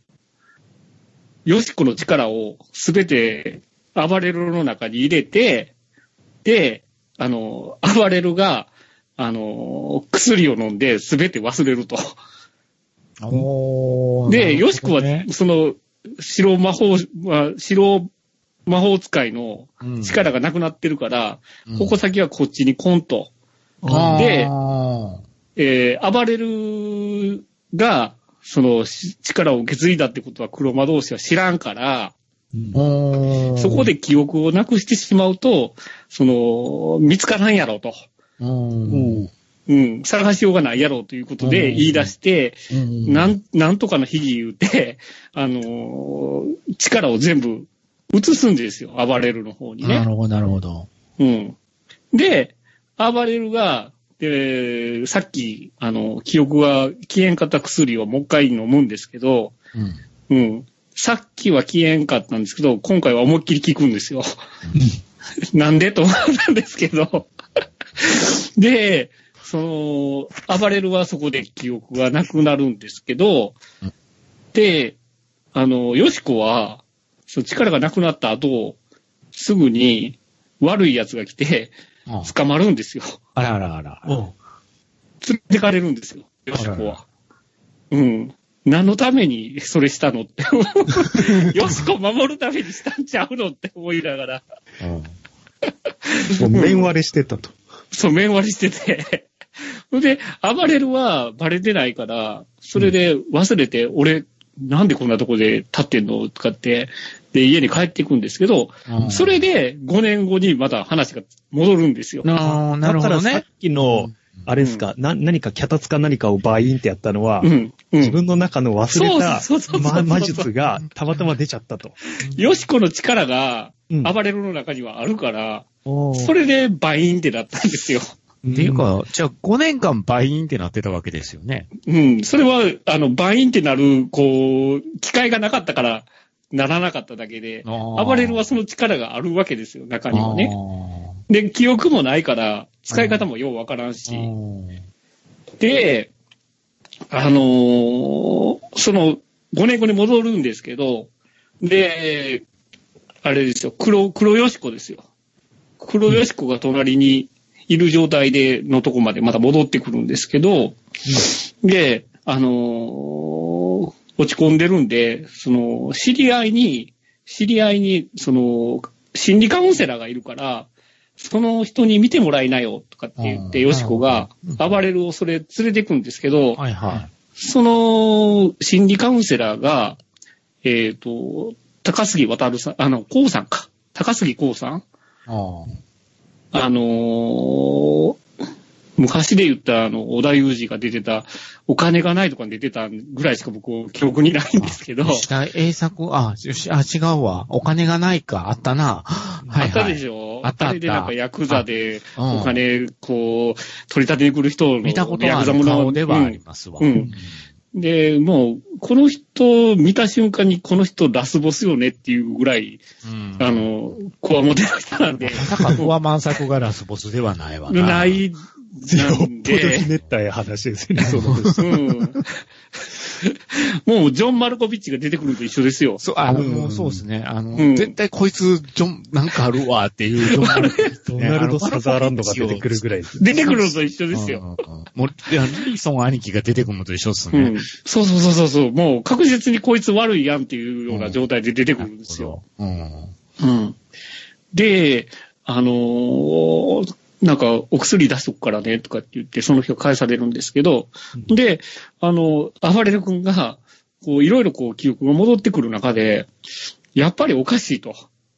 よしこの力をすべて暴れるの中に入れて、で、あの、暴れるが、あの、薬を飲んで全て忘れると。で、よしこはその、白魔法、まあ白魔法使いのうん。力がなくなってるから、うん。矛先はこっちにコンと。あー。でえー、暴れるが、そのし力を受け継いだってことは黒魔同士は知らんから、おーそこで記憶をなくしてしまうと、その、見つからんやろうと。うん。うん、探しようがないやろうということでうん。言い出して、うん。なん、なんとかの秘技言うて、あのー力を全部移すんですよ。暴れるの方にね。なるほど、なるほど。うん。で、暴れるが、で、さっき、あの、記憶が消えんかった薬をもう一回飲むんですけど、うんうん。さっきは消えんかったんですけど、今回は思いっきり効くんですよ。なんでと思ったんですけど。で、その、暴れるはそこで記憶がなくなるんですけどうん、で、あの、よしこは、その力がなくなった後、すぐに悪い奴が来て、あ捕まるんですよ。あらあらあら。うん。連れてかれるんですよ、よしこは。うん。何のためにそれしたのって。よしこ守るためにしたんちゃうのって思いながら、うんもう面割れしてたと。そう、面割りしてて。ほんで、暴れるはバレてないから、それで忘れて、俺、なんでこんなとこで立ってんのとかって、で、家に帰っていくんですけど、うんそれで5年後にまた話が戻るんですよ。あーなるほどねだからさっ。きの、あれですか、な、何か脚立か何かをバインってやったのは、うん。うん自分の中の忘れたそうそうそうそうま魔術がたまたま出ちゃったと。よしこの力が、うん暴れるの中にはあるから、おーそれでバインってなったんですよ。っていうか、じゃあ5年間倍ンってなってたわけですよね。うん。それは、あの、バインってなる、こう、機会がなかったから、ならなかっただけで、暴れるはその力があるわけですよ、中にはね。あで、記憶もないから、使い方もようわからんし。ーで、あのーその、5年後に戻るんですけど、で、あれですよ、黒、黒よしこですよ。黒よしこが隣にいる状態でのとこまでまた戻ってくるんですけど、で、あのー落ち込んでるんで、その、知り合いに、知り合いに、その、心理カウンセラーがいるから、その人に見てもらいなよ、とかって言って、うんよしこが、暴れるをそれ連れてくんですけど、はいはい。その、心理カウンセラーが、えっ、と、高杉渡さん、あの、こうさんか。高杉こうさんあのー昔で言った、あの、小田裕二が出てた、お金がないとかに出てたぐらいしか僕、記憶にないんですけど、石田栄作、あ、よしあ、違うわ。お金がないか。あったな。はいはい。あったでしょ？あったあったれでなんかヤクザで、うんお金、こう、取り立てに来る人の、見たことある顔ではありますわ。うんうんで、もう、この人見た瞬間にこの人ラスボスよねっていうぐらい、うんあの、こわもての人なんで、まさか、フワ満作がラスボスではないわな。な。い、よっなんぽどひで、ねったい話ですよね、そ。うん。もう、ジョン・マルコビッチが出てくるのと一緒ですよ。そう、あの、うんそうですね。あの、うん絶対こいつ、ジョン、なんかあるわっていう、ジョン マルコビッチねドナルド・サザーランドが出てくるぐらいです。出てくるのと一緒ですよ。もう、いやリーソン兄貴が出てくるのと一緒っすね。うん。そうそうそうそうそう。もう確実にこいつ悪いやんっていうような状態で出てくるんですよ。うん。うん。で、あのーなんか、お薬出しとくからね、とかって言って、その日を返されるんですけど、で、あの、暴れる君が、こう、いろいろこう、記憶が戻ってくる中で、やっぱりおかしいと。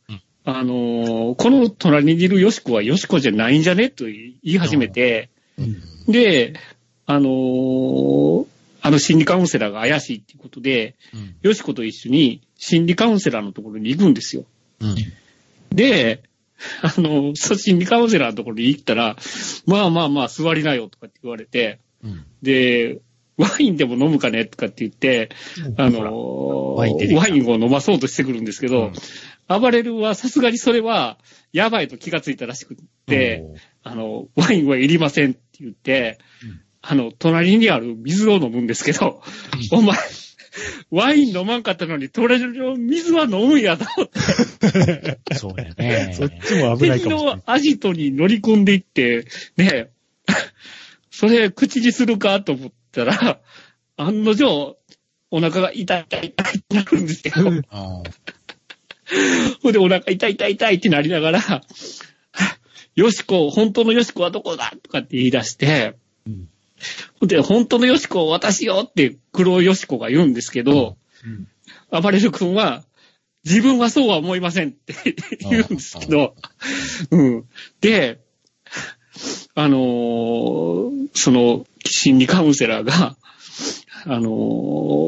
うんあのーこの隣にいるヨシコはヨシコじゃないんじゃねと言い始めて、で、あのーあの心理カウンセラーが怪しいっていうことで、うん。ヨシコと一緒に心理カウンセラーのところに行くんですよ。うん。で、あの、そう心理カウンセラーのところに行ったら、まあまあまあ座りなよとかって言われて、うん。で、ワインでも飲むかねとかって言って、あの、ワインを飲まそうとしてくるんですけど、暴れるはさすがにそれは、やばいと気がついたらしくって、あの、ワインはいりませんって言って、うん。あの、隣にある水を飲むんですけど、お前、ワイン飲まんかったのに、隣の水は飲むんやと思って、そうだよね。そっちも危ない敵かもしれないの。アジトに乗り込んでいって、ね、それ口にするかと思ったら、案の定、お腹が痛い痛い痛いってなるんですよ。うんほんでお腹痛い痛い痛いってなりながら、よしこ、本当のよしこはどこだとかって言い出して、うん で、本当のよしこを渡しよって黒よしこが言うんですけど、暴れる君は、自分はそうは思いませんって 言うんですけど、うん。で、あのーその、心理カウンセラーが、あの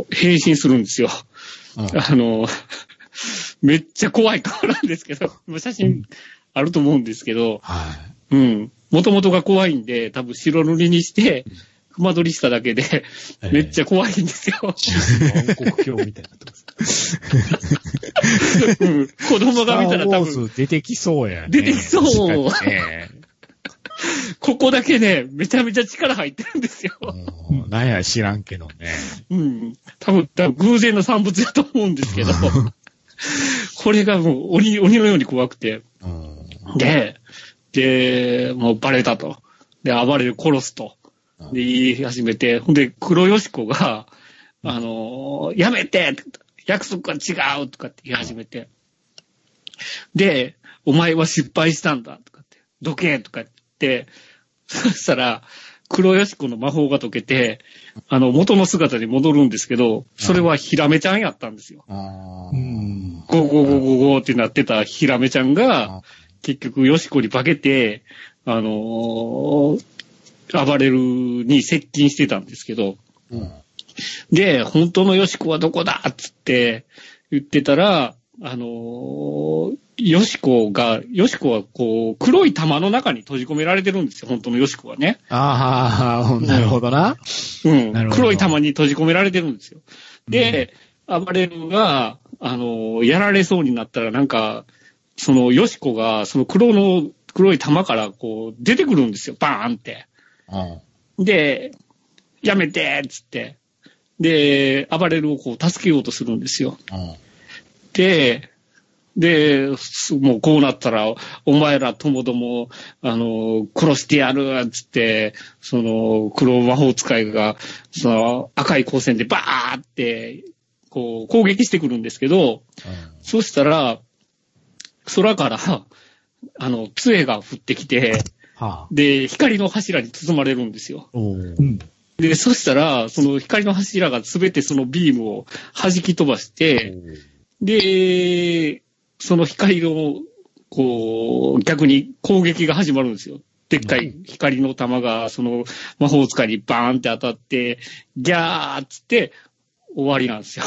ー返信するんですよ。うんあのーめっちゃ怖い顔なんですけど、まあ写真あると思うんですけど、はうん。もともとが怖いんで、多分白塗りにして、熊取りしただけで、い。めっちゃ怖いんですよ。暗黒鏡みたいになってます。うん子供が見たら多分、出てきそうやね。出てきそうここだけね、めちゃめちゃ力入ってるんですよ。うんなんや知らんけどね。うん。多分、多分偶然の産物だと思うんですけど、これがもう鬼、鬼のように怖くて。うんで、で、もうバレたと。で、暴れる殺すと。で、言い始めて、ほんで、黒よしこが、あのーやめて！約束は違うとかって言い始めて。で、お前は失敗したんだ。とかって、どけ！とか言って、そしたら、黒よしこの魔法が解けて、あの、元の姿に戻るんですけど、それはヒラメちゃんやったんですよ。ゴーゴーゴーゴーゴーってなってたヒラメちゃんが、あ結局、ヨシコに化けて、あのー暴れるに接近してたんですけど、うんで、本当のヨシコはどこだっつって言ってたら、あのーヨシコが、ヨシコはこう、黒い玉の中に閉じ込められてるんですよ、本当のヨシコはね。あー、なるほどな。うん黒い玉に閉じ込められてるんですよ。で、暴れるが、あの、やられそうになったらなんか、その、ヨシコが、その黒の、黒い玉からこう、出てくるんですよ、バーンって。うんで、やめてっつって。で、暴れるをこう、助けようとするんですよ。うんで、で、すもうこうなったら、お前らともども、あの、殺してやるっつって、その、黒魔法使いが、その、赤い光線でバーって、こう、攻撃してくるんですけど、そしたら、空から、あの、杖が降ってきて、はあ。で、光の柱に包まれるんですよ。で、そしたら、その光の柱がすべてそのビームを弾き飛ばして、で、その光の、こう、逆に攻撃が始まるんですよ。でっかい光の玉が、その魔法使いにバーンって当たって、ギャーっつって終わりなんですよ。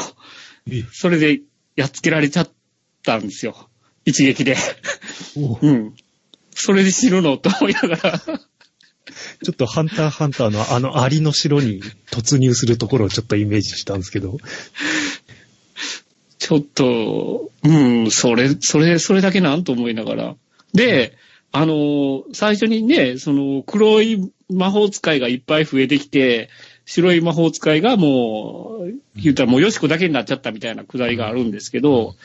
それでやっつけられちゃったんですよ。一撃で。うん。それで死ぬのと思いながら。ちょっとハンターハンターのあのアリの城に突入するところをちょっとイメージしたんですけど。ちょっと、うん、それ、それ、それだけなんと思いながら。で、あの、最初にね、その、黒い魔法使いがいっぱい増えてきて、白い魔法使いがもう、言ったらもうヨシコだけになっちゃったみたいなくだりがあるんですけど、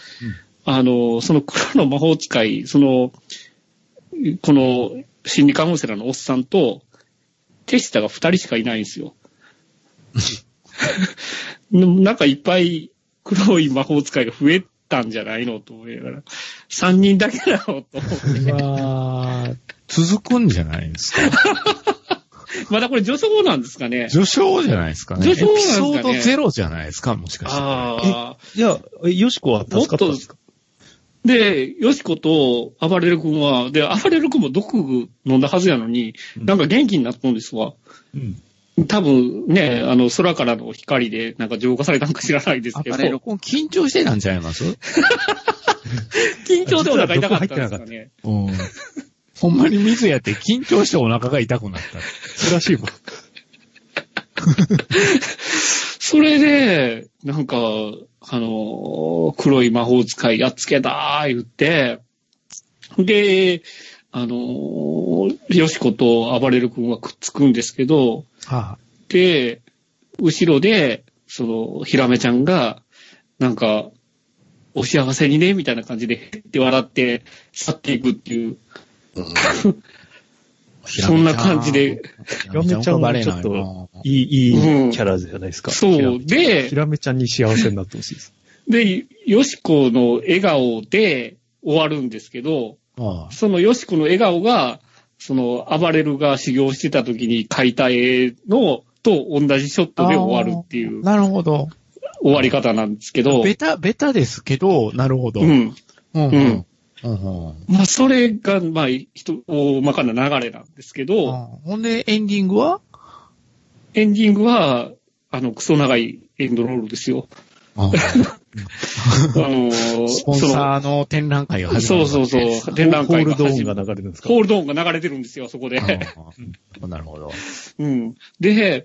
あの、その黒の魔法使い、その、この心理カウンセラーのおっさんと、テシタが二人しかいないんですよ。なんかいっぱい黒い魔法使いが増えたんじゃないのと思いながら、三人だけだろうと思って。続くんじゃないですか？まだこれ序章なんですかね？序章じゃないですかね？序章なんですかね？エピソードゼロじゃないですか、もしかして。ああ。じゃあ、えヨシコは助かったんですか？で、ヨシコと暴れる君は、で、暴れる君も毒飲んだはずやのに、なんか元気になったんですわ。うん。多分ね、あの、空からの光でなんか浄化されたんか知らないですけど、あれ、録音緊張してたんちゃいます？緊張でお腹痛かったんですかね。うん。ほんまに水やって緊張してお腹が痛くなった。らしいもん。それで、なんか、あの、黒い魔法使いやっつけたー言って、で、あの、ヨシコと暴れる君はくっつくんですけど、はで、後ろで、その、ヒラメちゃんが、なんか、お幸せにね、みたいな感じで、って笑って、去っていくっていう、そんな感じで、ひひらめちゃんはちょっといい、いいキャラじゃないですか。そう、でひ、らめちゃんに幸せになってほしいです。で、よしこの笑顔で終わるんですけど、ああそのよしこの笑顔が、その、暴れるが修行してた時に描いた絵の、と同じショットで終わるっていうなるほど。終わり方なんですけど、ベタ、ベタですけど、なるほど。う。ん。うん。ううんん。うん。まあ、それが、まあ、人、大まかな流れなんですけど、あほんで、エンディングは？エンディングは、あの、クソ長いエンドロールですよ。ああ のースポンサーの展覧会が始まそうる。そうそう、展覧ホールドーン会が流れるんですか？ホールドーンが流れてるんですよ、そこで。なるほど。うん。で、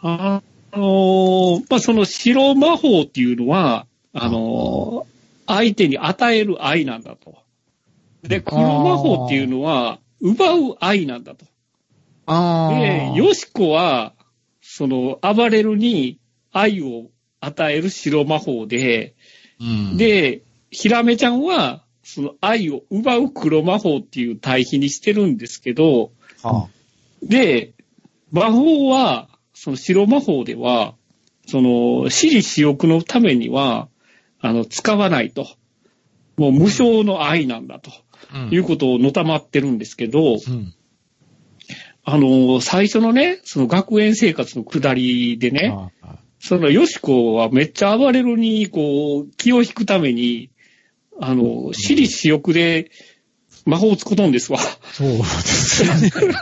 あのーまあ、その白魔法っていうのは、あのー相手に与える愛なんだと。で、黒魔法っていうのは、奪う愛なんだと。で、ヨシコは、その、暴れるに愛を与える白魔法で、うん、で、ヒラメちゃんは、その愛を奪う黒魔法っていう対比にしてるんですけど、あで、魔法は、その白魔法では、その、私利私欲のためには、あの、使わないと。もう無償の愛なんだと。うんいうことをのたまってるんですけど、うん。あの、最初のね、その学園生活の下りでね、そのヨシコはめっちゃ暴れるに、こう、気を引くために、あの、私利私欲で魔法を使うとんですわ。そうですね。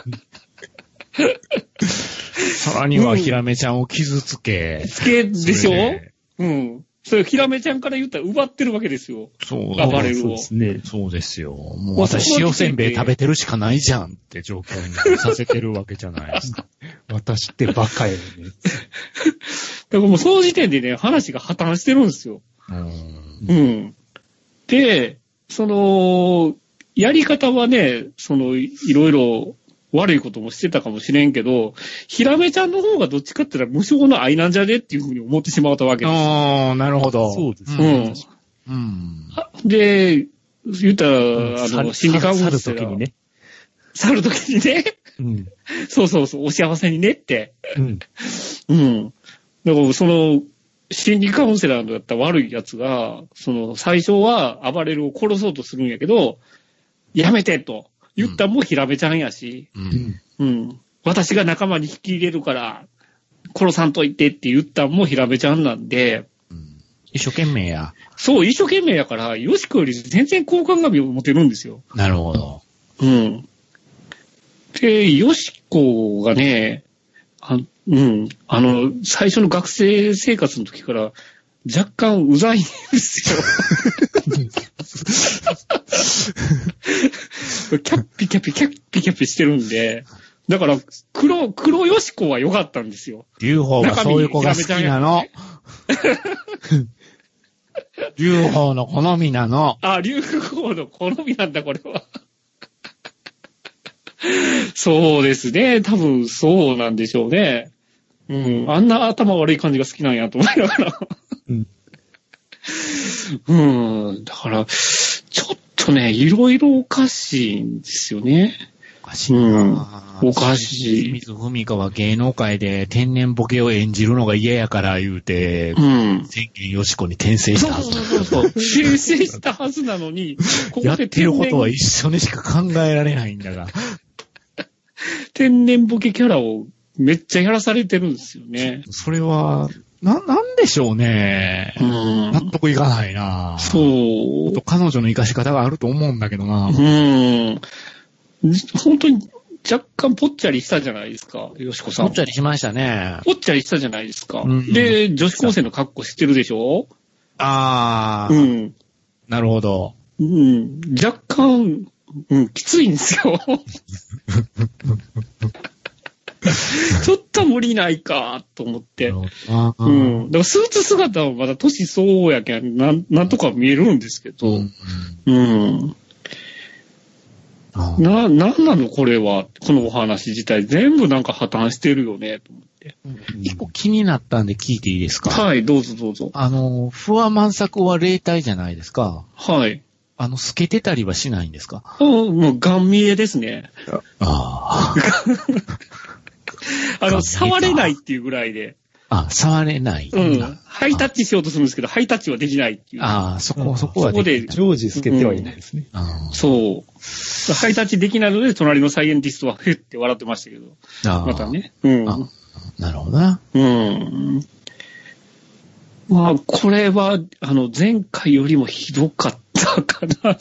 さらにはヒラメちゃんを傷つけ。つけでしょ？うん。それ、ヒラメちゃんから言ったら奪ってるわけですよ。そう。暴れるをそうで。すね。そうですよ。もうまあ私塩せんべい食べてるしかないじゃんって状況にさせてるわけじゃないですか。私ってバカよね。だからもうその時点でね、話が破綻してるんですよ。うん。うん。で、その、やり方はね、その、いろいろ悪いこともしてたかもしれんけど、ヒラメちゃんの方がどっちかって言ったら無償の愛なんじゃねっていうふうに思ってしまったわけです。ああ、なるほど。そうですうね。ん。うん。で、言ったら、あの、心理カウン去るセラーときに。ね。去るときにね。うん。そうそうそう、お幸せにねって。うん。うん。だから、その、心理カウンセラーだった悪い奴が、その、最初は暴れるを殺そうとするんやけど、やめてと言ったんもヒラメちゃんやし、うん。うん。私が仲間に引き入れるから、殺さんといてって言ったんもヒラメちゃんなんで、一生懸命や。そう、一生懸命やから、ヨシコより全然好感髪を持てるんですよ。なるほど。うん。で、ヨシコがね、あうん、あの、最初の学生生活の時から若干うざいんですよ。キャッピキャッピキャッピキャッピしてるんで、だから、黒、黒ヨシコは良かったんですよ。劉邦はそういう子が好きなの。劉邦の好みなの。あ、流行の好みなんだ、これは。そうですね。多分そうなんでしょうね。うん。あんな頭悪い感じが好きなんやと思いながら。うん。うん。だから、ちょっとね、いろいろおかしいんですよね。おかしいなおかしい清水文香は芸能界で天然ボケを演じるのが嫌やから言うて、うん。千元よしこに転生したはずそうそうそう。修正したはずなのに、ここでやってる天ことは然一緒にしか考えられないんだが。天然ボケキャラをめっちゃやらされてるんですよね。それは、な、なんでしょうね。うん納得いかないなそうと。彼女の生かし方があると思うんだけどな。うん。本当に若干ぽっちゃりしたじゃないですか、よしこさん。もっちゃりしましたね。ぽっちゃりしたじゃないですか。うんで、女子高生の格好してるでしょ？あー、うん。なるほど。うん。若干、うん、きついんですよ。ちょっと無理ないか、と思って。うん。だからスーツ姿はまだ年相応やけん、なん、なんとか見えるんですけど。うんな、なんなのこれは。このお話自体。全部なんか破綻してるよね、と思って。一個気になったんで聞いていいですか？はい、どうぞどうぞ。あの、不破満作は霊体じゃないですか。はい。あの、透けてたりはしないんですか？あもう、ガン見えですね。ああ。あの、触れないっていうぐらいで。あ、触れない。うん。ハイタッチしようとするんですけど、ハイタッチはできないっていう。ああ、そこ、そこはそこできない常時透けてはいないですね。あそう。ハイタッチできないので、隣のサイエンティストは、ふって笑ってましたけど。あまた。ね。うん。あなるほどな。うん。まあ、これは、あの、前回よりもひどかったかな。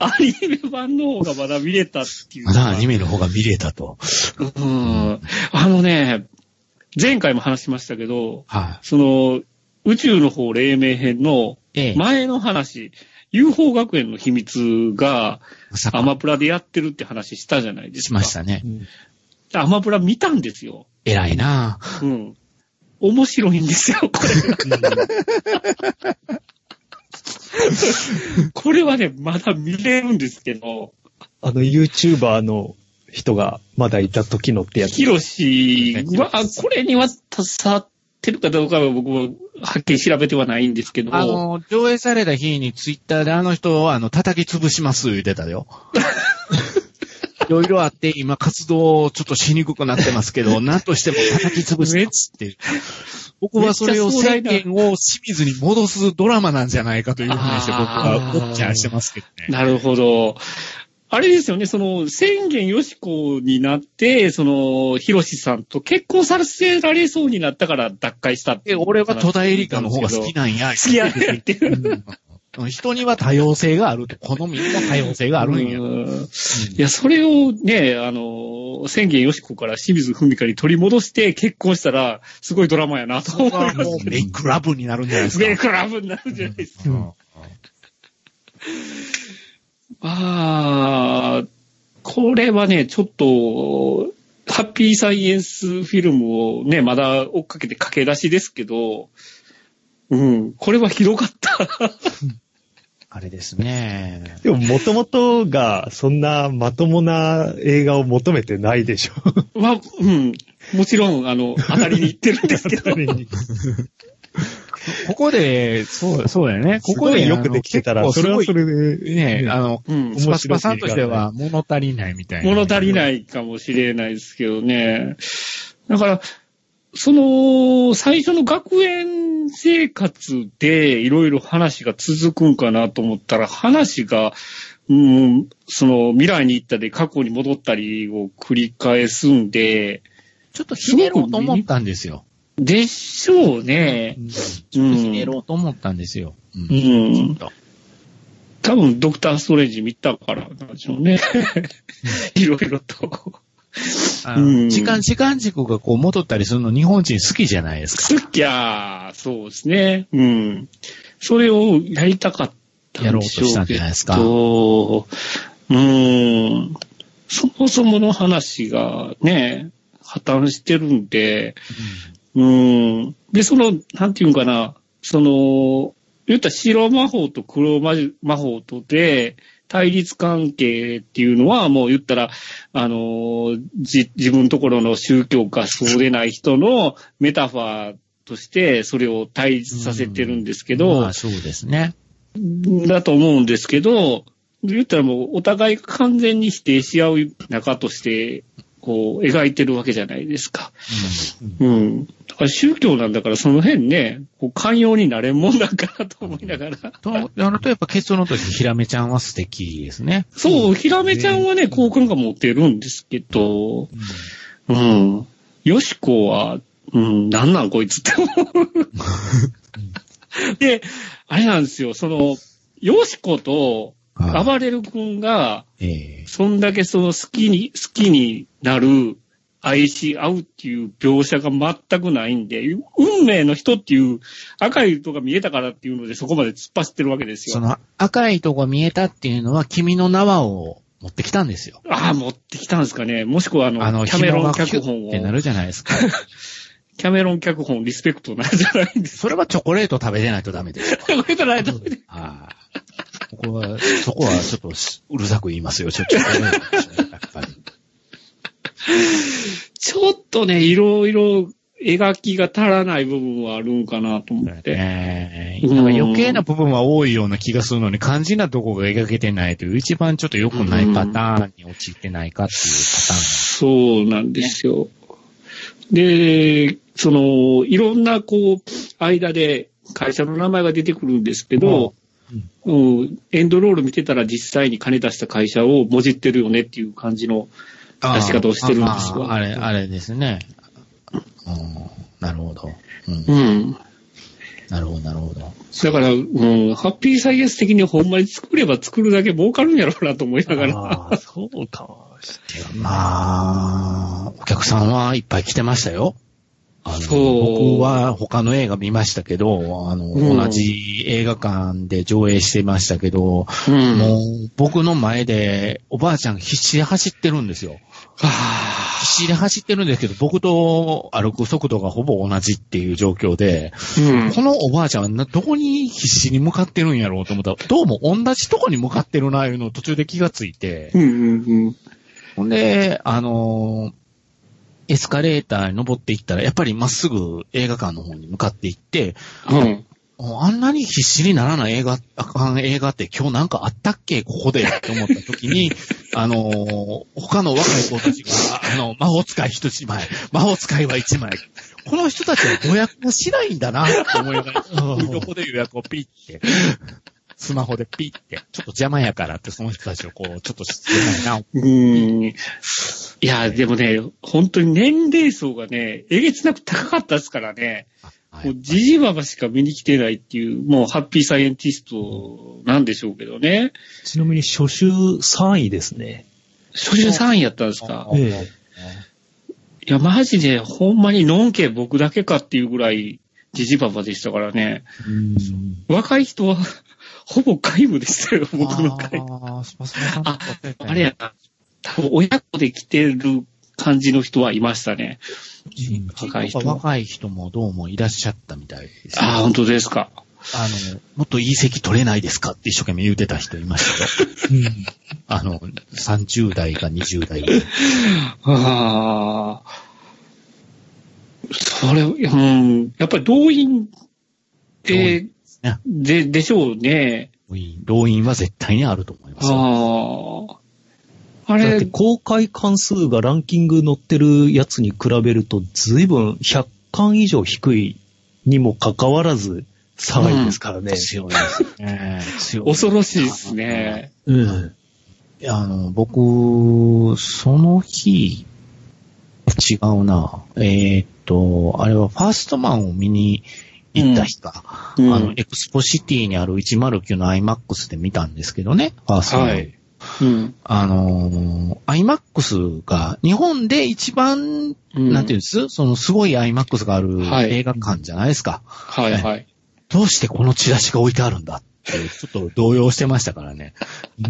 アニメ版の方がまだ見れたっていうま。だアニメの方が見れたと。うん。あのね、前回も話しましたけど、はその、宇宙の方黎明編のい。ええ。前の話、UFO 学園の秘密がアマプラでやってるって話したじゃないですか。しましたね。アマプラ見たんですよ。偉いなうん。面白いんですよ、これが。これはね、まだ見れるんですけど、あの、YouTuber の人がまだいた時のってやつ。ヒロシは、これには携わってるかどうかは僕もはっきり調べてはないんですけど、あの、上映された日にツイッターであの人をあの、叩き潰します言ってたよ。いろいろあって、今活動ちょっとしにくくなってますけど、何としても叩き潰すって。僕はそれを宣言を清水に戻すドラマなんじゃないかというふうにして僕はウォッチャーしてますけどね。なるほど。あれですよね、その、宣言よしこになって、その、ヒロシさんと結婚させられそうになったから脱会したって俺は戸田恵梨香の方が好きなんや。好きやねっていう。うん人には多様性があると。好みにも多様性があるんや。うんいや、それをね、あの、宣言よしこから清水文香に取り戻して結婚したら、すごいドラマやなと思います。もうメイクラブになるんじゃないですか。メイクラブになるんじゃないですか。うんまあ、これはね、ちょっと、ハッピーサイエンスフィルムをね、まだ追っかけて駆け出しですけど、うん、これは広かった。あれですね。でも、もともとが、そんなまともな映画を求めてないでしょ。まあ、うん、もちろん、あの、当たりに行ってるんですけど。ここで、そう、そうだよね。ここででよくできてたら、それはそれで、ね、あの、うん、スパスパさんとしては物足りないみたいな。。物足りないいかもしれないですけどね。だから、その、最初の学園生活でいろいろ話が続くんかなと思ったら、話が、うん、その未来に行ったり過去に戻ったりを繰り返すんで、ちょっとひねろうと思ったんですよ。でしょうね。ちょっとひねろうと思ったんですよ。ううん。多分ドクターストレンジ見たからなんでしょうね。いろいろと。あうんの時間、時間軸がこう戻ったりするの日本人好きじゃないですか。すっきゃー、そうですね。うん。それをやりたかったんでしょうけど。やろうとしたんじゃないですかうーん。そもそもの話がね、破綻してるんで、うん。で、その、なんていうんかな、その、言ったら白魔法と黒魔魔法とで、対立関係っていうのはもう言ったら、あの、じ、自分のところの宗教かそうでない人のメタファーとしてそれを対立させてるんですけど、まあそうですね。だと思うんですけど、言ったらもうお互いが完全に否定し合う仲として、こう、描いてるわけじゃないですか。うん。だから宗教なんだからその辺ね、こう寛容になれんもんだからと思いながら。と、なるとやっぱ結論としてひらめちゃんは素敵ですね。そう、ひらめちゃんはね、こうくんが持ってるんですけど、うん。よしこは、うん、なんなんこいつって思う。で、あれなんですよ、その、よしこと、はい暴れる君が、ええそんだけその好きに、好きになる、愛し合うっていう描写が全くないんで、運命の人っていう赤い人が見えたからっていうのでそこまで突っ走ってるわけですよ。その赤いとこ見えたっていうのは君の縄を持ってきたんですよ。ああ、持ってきたんですかね。もしくはあの、あの、キャメロン脚本をッって、なるじゃないですか。キャメロン脚本リスペクトなんじゃないんですそれはチョコレート食べてないとダメですよ。か。これからダメではい。ここは、そこはちょっとうるさく言いますよ。ちょっと。やっぱり。ちょっとね、いろいろ描きが足らない部分はあるんかなと思って。ねうんなんか余計な部分は多いような気がするのに、肝心なとこが描けてないという、一番ちょっと良くないパターンに陥ってないかっていうパターン。そうなんですよ。で、その、いろんな、こう、間で会社の名前が出てくるんですけど、うん、エンドロール見てたら実際に金出した会社をもじってるよねっていう感じの出し方をしてるんですよあれ、あれですね。うんなるほど。うんうん。なるほど、なるほど。だから、うん、ハッピーサイエンス的にほんまに作れば作るだけ儲かるんやろうなと思いながら。そうか。まあ、お客さんはいっぱい来てましたよ。あのそう僕は他の映画見ましたけど、あの、うん同じ映画館で上映してましたけど、うん。もう僕の前でおばあちゃん必死で走ってるんですよ。あ必死で走ってるんですけど、僕と歩く速度がほぼ同じっていう状況で、ーうん。このおばあちゃんはなどこに必死に向かってるんやろうと思ったら、どうも同じとこに向かってるな、いうのを途中で気がついて、うんうんうん。ほんで、あのーエスカレーターに登っていったら、やっぱりまっすぐ映画館の方に向かっていって、うん。あんなに必死にならない映画、あかん映画って今日なんかあったっけここでって思った時に、あのー他の若い子たちが、あの、魔法使い一枚、魔法使いは一枚。この人たちは予約をしないんだな、って思いながら、どこで予約をピッて、スマホでピッて、ちょっと邪魔やからってその人たちをこう、ちょっと失礼な、うん。いや、でもね、本当に年齢層がね、えげつなく高かったですからね。はいもうジジババしか見に来てないっていう、もうハッピーサイエンティストなんでしょうけどね。ちなみに初週3位ですね。初週3位やったんですかあええいや、マジで、ほんまにノンケ僕だけかっていうぐらい、ジジババでしたからね。うん若い人は、ほぼ皆無でしたよ、僕の会。ああ、あれやな。多分親子で来てる感じの人はいましたね。若い人も。若い人もどうもいらっしゃったみたいです、ああ、本当ですか。あの、もっといい席取れないですかって一生懸命言うてた人いましたけど。あの、30代か20代。ああ。それ、うん、やっぱり動員って、ねで、でしょうね。動員は絶対にあると思いますよ。ああ。あだってれ、公開関数がランキング載ってるやつに比べると随分100巻以上低いにもかかわらず3位ですからね。強いですね。強い。恐ろしいですね。うん。いやあの、僕、その日、違うな。えーっと、あれはファーストマンを見に行った日か。うんあの、エクスポシティにある109の IMAX で見たんですけどね、ファーストマン。はい。うん。あのー、IMAX が日本で一番、うんなんていうんです？そのすごい IMAX があるはい映画館じゃないですか。はいはい。どうしてこのチラシが置いてあるんだって、ちょっと動揺してましたからね。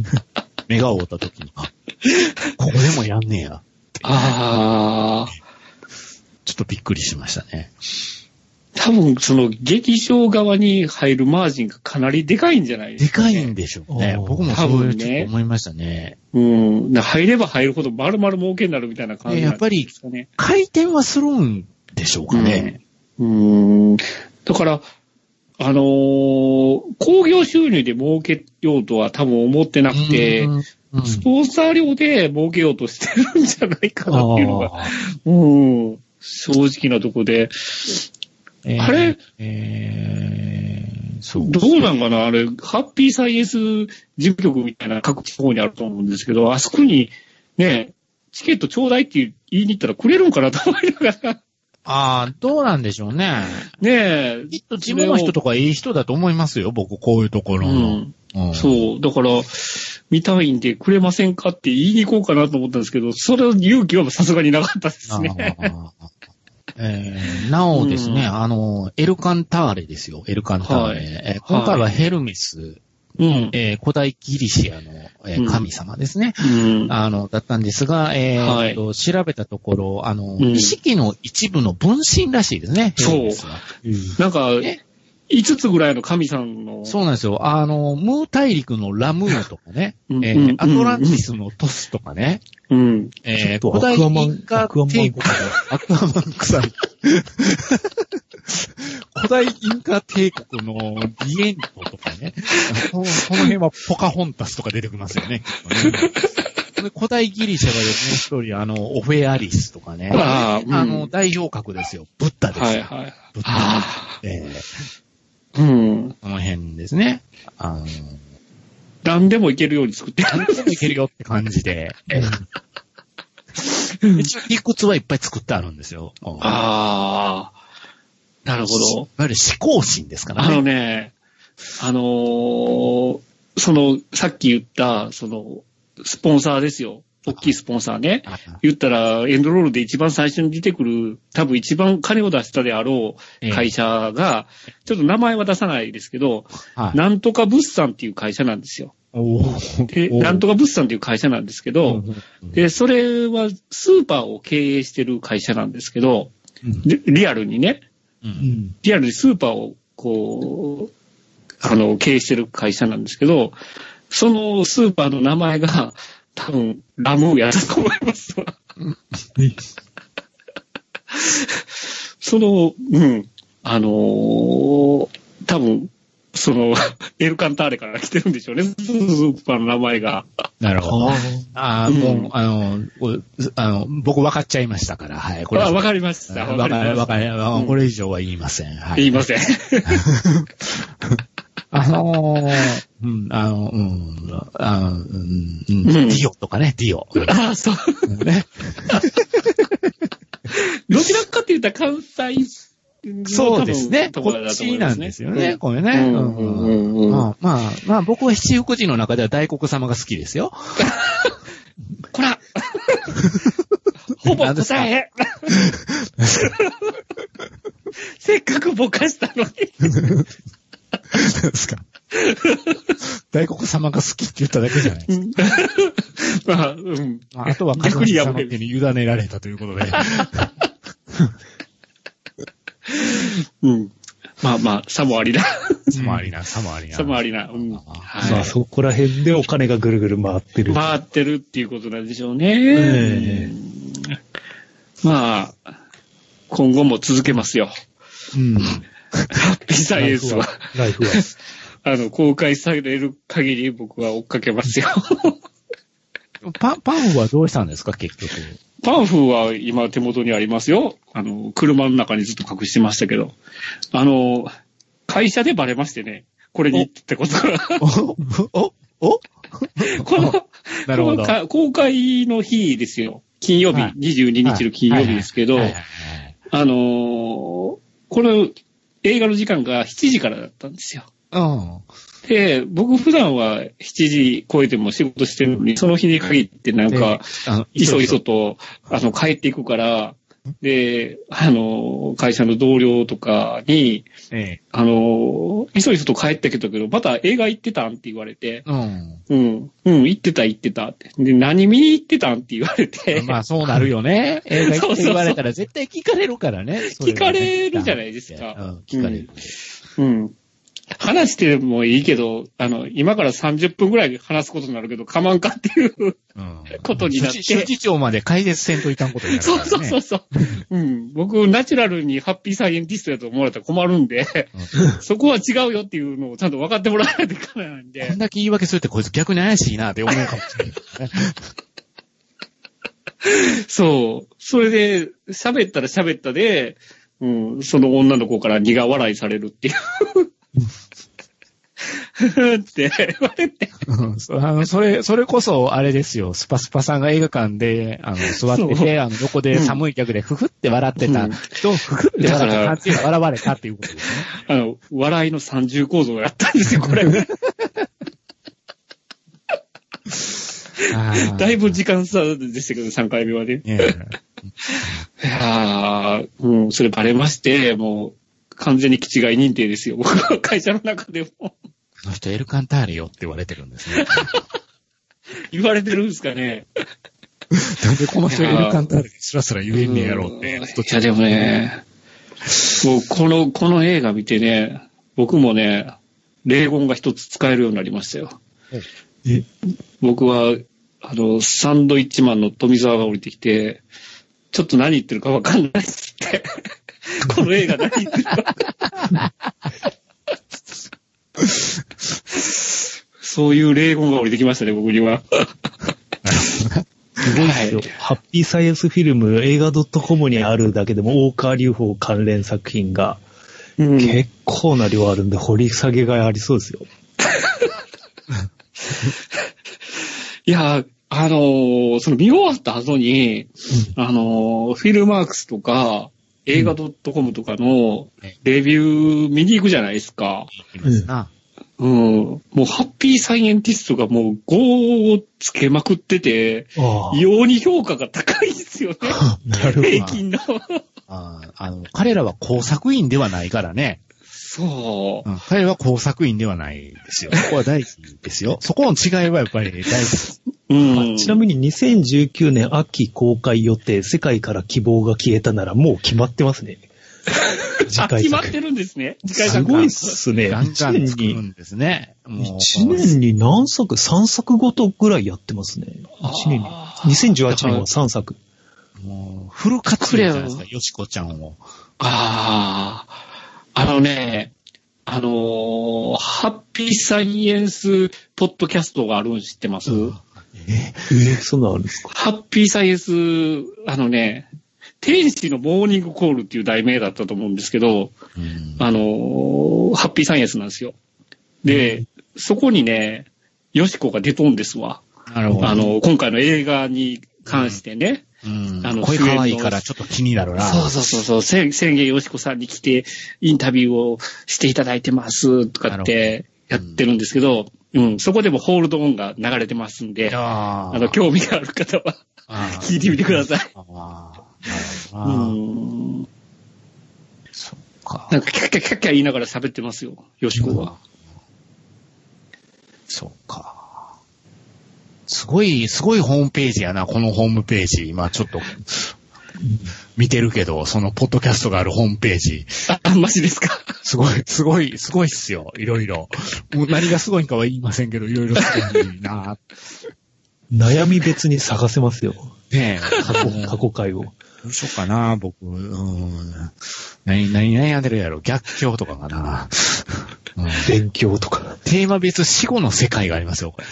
目が合った時に、あ、ここでもやんねや。ああ。ちょっとびっくりしましたね。多分、その劇場側に入るマージンがかなりでかいんじゃないでですか、ね。かいんでしょうね。僕もそうね思いましたね。うん。な入れば入るほど丸々儲けになるみたいな感じなんえやっぱり。回転はするんでしょうかね。うん。だから、あのー工業収入で儲けようとは多分思ってなくて、うんうんスポンサー料で儲けようとしてるんじゃないかなっていうのが、あうん、正直なとこで。えーあれ？えー、そう。どうなんかな？あれ、ハッピーサイエンス事務局みたいな各地方にあると思うんですけど、あそこに、ね、チケットちょうだいって言いに行ったらくれるんかなと思いながら。ああ、どうなんでしょうね。ねえ。きっと自分の人とかいい人だと思いますよ、僕、こういうとこうろの。ん。うんそう。だから、見たいんでくれませんかって言いに行こうかなと思ったんですけど、それの勇気はさすがになかったですね。えーなおですね、うんあの、エルカンターレですよ、エルカンターレ。はいえー今回はヘルメス、うん。えー古代ギリシアの、えーうん神様ですね。うん。あの、だったんですが、えーはいと調べたところ、あの、うん意識の一部の分身らしいですね。そうなんかえ、5つぐらいの神さんの。そうなんですよ。あの、ムー大陸のラムーとかね、うんえーうんアトランティスのトスとかね、うん。えー古代インカ帝国の、アクアマン臭い。古代インカ帝国のリエントとかね。この辺はポカホンタスとか出てきますよね。古代ギリシャがですね、一人、あの、オフェアリスとかね。ああうんあの、代表格ですよ。ブッダですよ。はいはい。ブッダ。あええあ。うん。この辺ですね。あの、何でもいけるように作って何でもいけるよって感じで。一応理屈はいっぱい作ってあるんですよ。うんああ。なるほいど。わゆる思考心ですからあのね。ね、あのーその、さっき言った、その、スポンサーですよ。大きいスポンサーね。あ言ったら、エンドロールで一番最初に出てくる、多分一番金を出したであろええう会社が、ちょっと名前は出さないですけど、はい。なんとか物産っていう会社なんですよ。で、なんとか物産っていう会社なんですけど、で、それはスーパーを経営してる会社なんですけど、リアルにね。リアルにスーパーを、こう、あの、経営してる会社なんですけど、そのスーパーの名前が、多分、ラムーやったと思いますわ。その、うん、あのー多分、その、エルカンターレから来てるんでしょうね、スーパーの名前が。なるほど。ああ、うんもう、あの、あの、僕分かっちゃいましたから、はい。これあ、わかりました。わかり、わかり、あうんこれ以上は言いません。はい。言いません。あのー、うん、あの、うん、あの、うん、うん、うんディオとかね、ディオ。あ、そう。ね。どちらかって言ったら関西のそうですね。多こっちなんですよね、これね。うんうんうんうんうんまあ、まあ、まあ、僕は七福神の中では大黒様が好きですよ。こら ほぼ答えせっかくぼかしたのに。ですか？大黒様が好きって言っただけじゃないですか。まあ、うん。まああとは逆にやめ神様の手に委ねられたということで。うん。まあまあ、さもありな。さもありな、さもありな。さもありな。うん。まあはそこら辺でお金がぐるぐる回ってい。る。回ってるっていうことなんでしょうね。ええうんまあ、今後も続けますよ。うん。ハッピーサイエンスは。ライフは。あの、公開される限り僕は追っかけますよ。パン、パンはどうしたんですか、結局。パンフは今手元にありますよ。あの、車の中にずっと隠してましたけど。あの、会社でバレましてね。これにってことが。お、お、おこの、なるほど。公開の日ですよ。金曜日、はい22日の金曜日ですけど、あのーこの映画の時間が7時からだったんですよ。はいで、僕普段は7時超えても仕事してるのに、その日に限ってなんうん。か、いそいそと、あの、帰っていくから、で、あの、会社の同僚とかに、ええ。あの、いそいそと帰ってきたけど、また映画行ってたんって言われて、うん。うん、うん、行ってた行ってたって。で、何見に行ってたんって言われて、まあそうなるよね。映画行って言われたら絶対聞かれるからね。それ聞かれるじゃないですかうん、聞かれる。うん。話してもいいけど、あの、今から30分ぐらい話すことになるけど、かまんかっていう。うん。ことになって諸事長まで解説せんといかんことになるそうからね。そうそうそう。うん。僕、ナチュラルにハッピーサイエンティストだと思われたら困るんで、そこは違うよっていうのをちゃんと分かってもらわないといけないんこでん。だけ言い訳するってこいつ逆に怪しいなって思うかもしれない。そう。それで、喋ったら喋ったで、うん、その女の子から苦笑いされるっていう。って言われて。うんそあの、それ、それこそ、あれですよ、スパスパさんが映画館で、あの、座ってて、あの、横で寒い客でふふって笑ってた人、ふふって笑った感じが笑われたっていうことですね。あの、笑いの三重構造をやったんですよ、これ。だいぶ時間差でしたけど、3回目はね。ねいやーうん、それバレまして、もう、完全に気違い認定ですよ。僕 は会社の中でも。この人エルカンターレよって言われてるんですね。言われてるんですかね。なんでこの人エルカンターレスラスラ言えんねやろうって。うんいや、でもね、もうこの、この映画見てね、僕もね、霊言が一つ使えるようになりましたよ。え、僕は、あの、サンドイッチマンの富澤が降りてきて、ちょっと何言ってるかわかんないっつって、この映画何？言ってるか。そういう霊言が降りてきましたね、僕には。すごいっすよ。はいハッピーサイエンスフィルム映画 .com にあるだけでも大川隆法関連作品がうん結構な量あるんで掘り下げがいありそうですよ。いや、あのーその見終わった後に、あのーフィルマークスとか、映画 .com とかのレビュー見に行くじゃないですか。いますな。うん。もうハッピーサイエンティストがもう5をつけまくってて、あ異様に評価が高いですよね。あ、なるほど。平均の。あーあの、彼らは工作員ではないからね。そう。うん、彼は工作員ではないですよ。そこは大事ですよ。そこの違いはやっぱり大事です。うん。あちなみに2019年秋公開予定、世界から希望が消えたならもう決まってますね。あ、決まってるんですね。次回作すごいっすね。ガンガ1年にン作る、んですね。一年に何作 ?3 作ごとぐらいやってますね。一年に。あ2018年は3作。もうフル活用じゃないですか、よしこちゃんを。ああ、あのね、あのーハッピーサイエンスポッドキャストがあるの知ってます、えー、そんなのあるんですか？ハッピーサイエンス、あのね、天使のモーニングコールっていう題名だったと思うんですけど、うんあのーハッピーサイエンスなんですよ。で、そこにね、ヨシコが出とんですわ。なるほど。あの、今回の映画に関してね。うん、あの声可愛いからちょっと気になるな。そうそうそうそう、せ千元よしこさんに来て、インタビューをしていただいてます、とかってやってるんですけど、うん、そこでもホールドオンが流れてますんで、ああの、興味がある方は、あ聞いてみてください。あうあ、ん。そっか。なんか、キャッキャキャッキャ言いながら喋ってますよ、よしこは。そっか。すごい、すごいホームページやな、このホームページ。今ちょっと、見てるけど、そのポッドキャストがあるホームページ。あ、マジですか？すごい、すごい、すごいっすよ。いろいろ。もう何がすごいんかは言いませんけど、いろいろすごいな。悩み別に探せますよ。ねえ。過去、過去回を。どうしようかな、僕。うん。何、何悩んでるやろ逆境とかかな。うん、勉強とか。テーマ別死後の世界がありますよ、これ。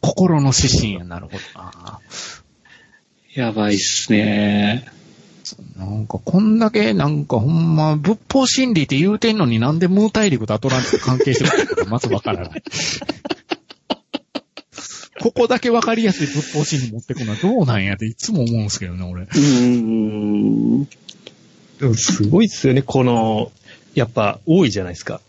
心の指針や、なるほどな。やばいっすね。なんか、こんだけ、なんか、ほんま、仏法真理って言うてんのになんでムー大陸とアトランティス関係してるのかまずわからない。ここだけわかりやすい仏法真理持ってくのはどうなんやっていつも思うんですけどね、俺。うーん。でもすごいっすよね、この、やっぱ多いじゃないですか。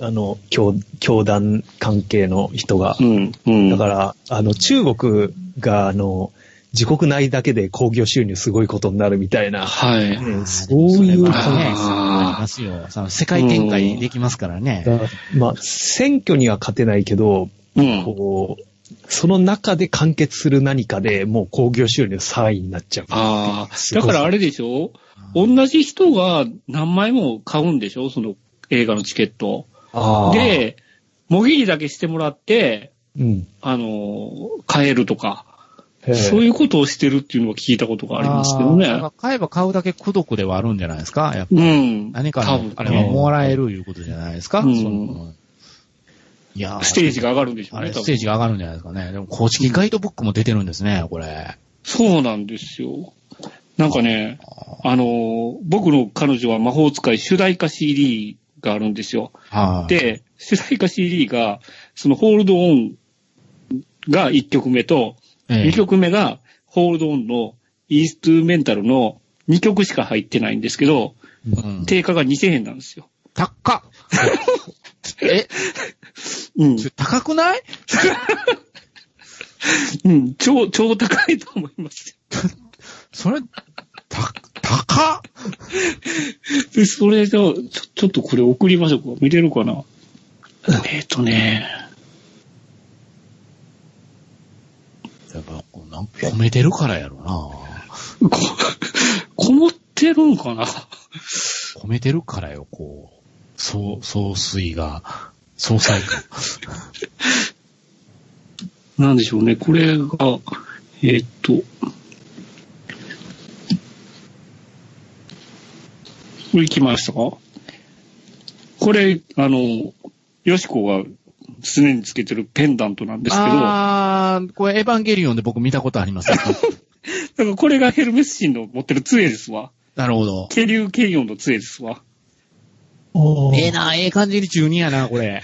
あの、教、教団関係の人がう。ん。うん。だから、あの、中国が、あの、自国内だけで工業収入すごいことになるみたいな、はい。ねそういうね、感じ。あーありますよ。その世界展開できますからね。だからまあ、選挙には勝てないけど、うん。こう、その中で完結する何かでもう工業収入3位になっちゃう。ああ、すごいだからあれでしょ？同じ人が何枚も買うんでしょ？その映画のチケット。で、もぎりだけしてもらって、うん。あの、買えるとか、そういうことをしてるっていうのは聞いたことがありますけどね。買えば買うだけ孤独ではあるんじゃないですか？やっぱうん。何かの多分、あれはもらえるいうことじゃないですか、うんそのいやステージが上がるんでしょうね。ステージが上がるんじゃないですかね。でも公式ガイドブックも出てるんですね、これ。そうなんですよ。なんかね、あの、僕の彼女は魔法使い主題歌 CD があるんですよ。はい。で、主題歌 CD が、そのホールドオンが1曲目と、ええ2曲目がホールドオンのインストゥルメンタルの2曲しか入ってないんですけど、うん定価が2000円なんですよ。高っえ、うん。高くない？うん。超、超高いと思いますそれ、た、高っよ。で、それじゃあ、ちょ、ちょっとこれ送りましょうか。見れるかな？えっ、とね、やっぱ、こうなんか褒めてるからやろな。こ、こもってるんかな？褒めてるからよ、こう。そう、総水が、総裁が。なんでしょうね。これが、えっ、と、これ来ましたか？これ、あの、よしこが常につけてるペンダントなんですけど、だあー、これエヴァンゲリオンで僕見たことあります。からこれがヘルメス神の持ってる杖ですわ。なるほど。ケリュウケイオンの杖ですわ。おええな、ええ感じに中二やな、これ。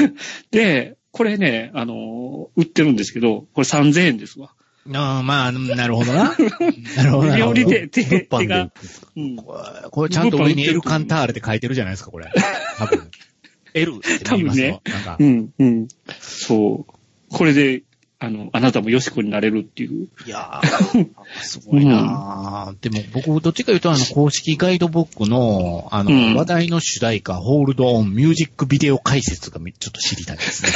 で、これね、あのー売ってるんですけど、これ3000円ですわ。ああ、まあ、なるほどな。なるほどな。料理で、手、手が、うん。これちゃんと上にエルカンターレって書いてるじゃないですか、これ。多分。エルって言いますよ。なんかう。ん、うん。そう。これで、あの、あなたもヨシコになれるっていう。いやー、すごいなー、でも僕、どっちか言うと、あの、公式ガイドブックの、あの、うん話題の主題歌、ホールドオンミュージックビデオ解説がめちょっと知りたいですね。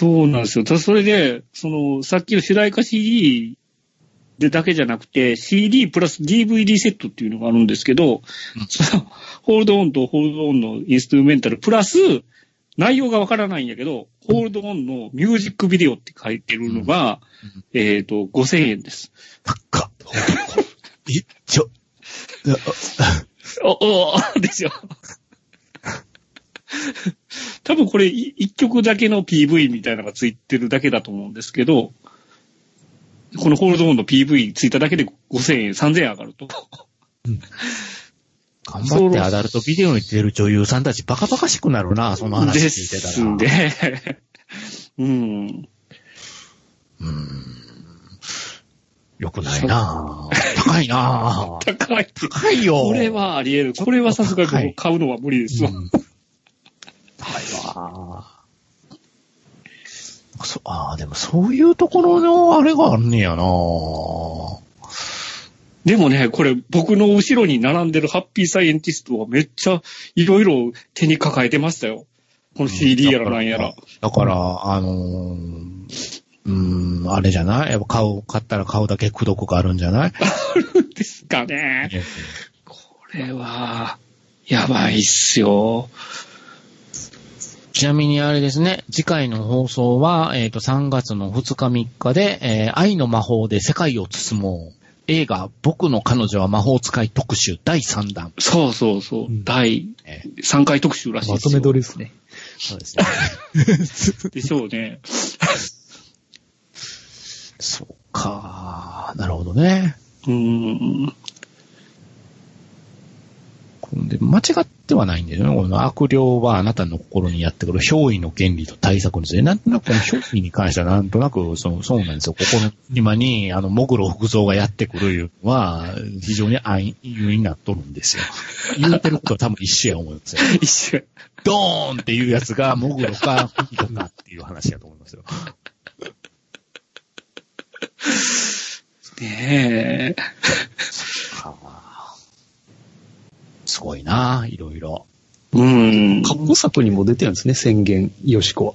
そうなんですよ。ただそれで、その、さっきの主題歌 CD でだけじゃなくて、CD プラス DVD セットっていうのがあるんですけど、うんその、ホールドオンとホールドオンのインストゥルメンタルプラス、内容がわからないんやけど、ホールドオンのミュージックビデオって書いてるのが、えっ、と、5000円です。高っ。え、ちょ、お、お、ですよ。多分これい一曲だけの PV みたいなのがついてるだけだと思うんですけど、このホールドオンの PV ついただけで5000円、3000円上がると。頑張ってアダルトビデオに出る女優さんたちバカバカしくなるな、その話で聞いてたら。で、うん。うーん。よくないな高いな 高い。高いよ。これはあり得る。これはさすがに僕買うのは無理ですわ。うん高いわ。そああ、でもそういうところのあれがあんねやなでもね、これ僕の後ろに並んでるハッピーサイエンティストはめっちゃいろいろ手に抱えてましたよ。この CD やらなんやら。だから、あのー、うーん、あれじゃない？やっぱ買う、買ったら買うだけ苦毒があるんじゃない？ですかね。これは、やばいっすよ。ちなみにあれですね、次回の放送は、えっ、と、3月の2日3日で、えー愛の魔法で世界を包もう。映画、僕の彼女は魔法使い特集第3弾。そうそうそう。うん第え3回特集らしいですよ。まとめ撮りですね。そうですね。でしょうね。そうか。なるほどね。うーん。で間違ってはないんですよね。この悪霊はあなたの心にやってくる憑依の原理と対策について、なんとなくこの憑依に関してはなんとなくそうそうなんですよ。ここの今に、あの、モグロ福蔵がやってくるいうのは、非常に安易になっとるんですよ。言うてることは多分一緒や思うんですよ。一緒。ドーンっていうやつがモグロか、フキロかっていう話やと思いますよ。ねえ。すごいな、いろいろ。うーん。過去作にも出てるんですね、宣言、よしこは。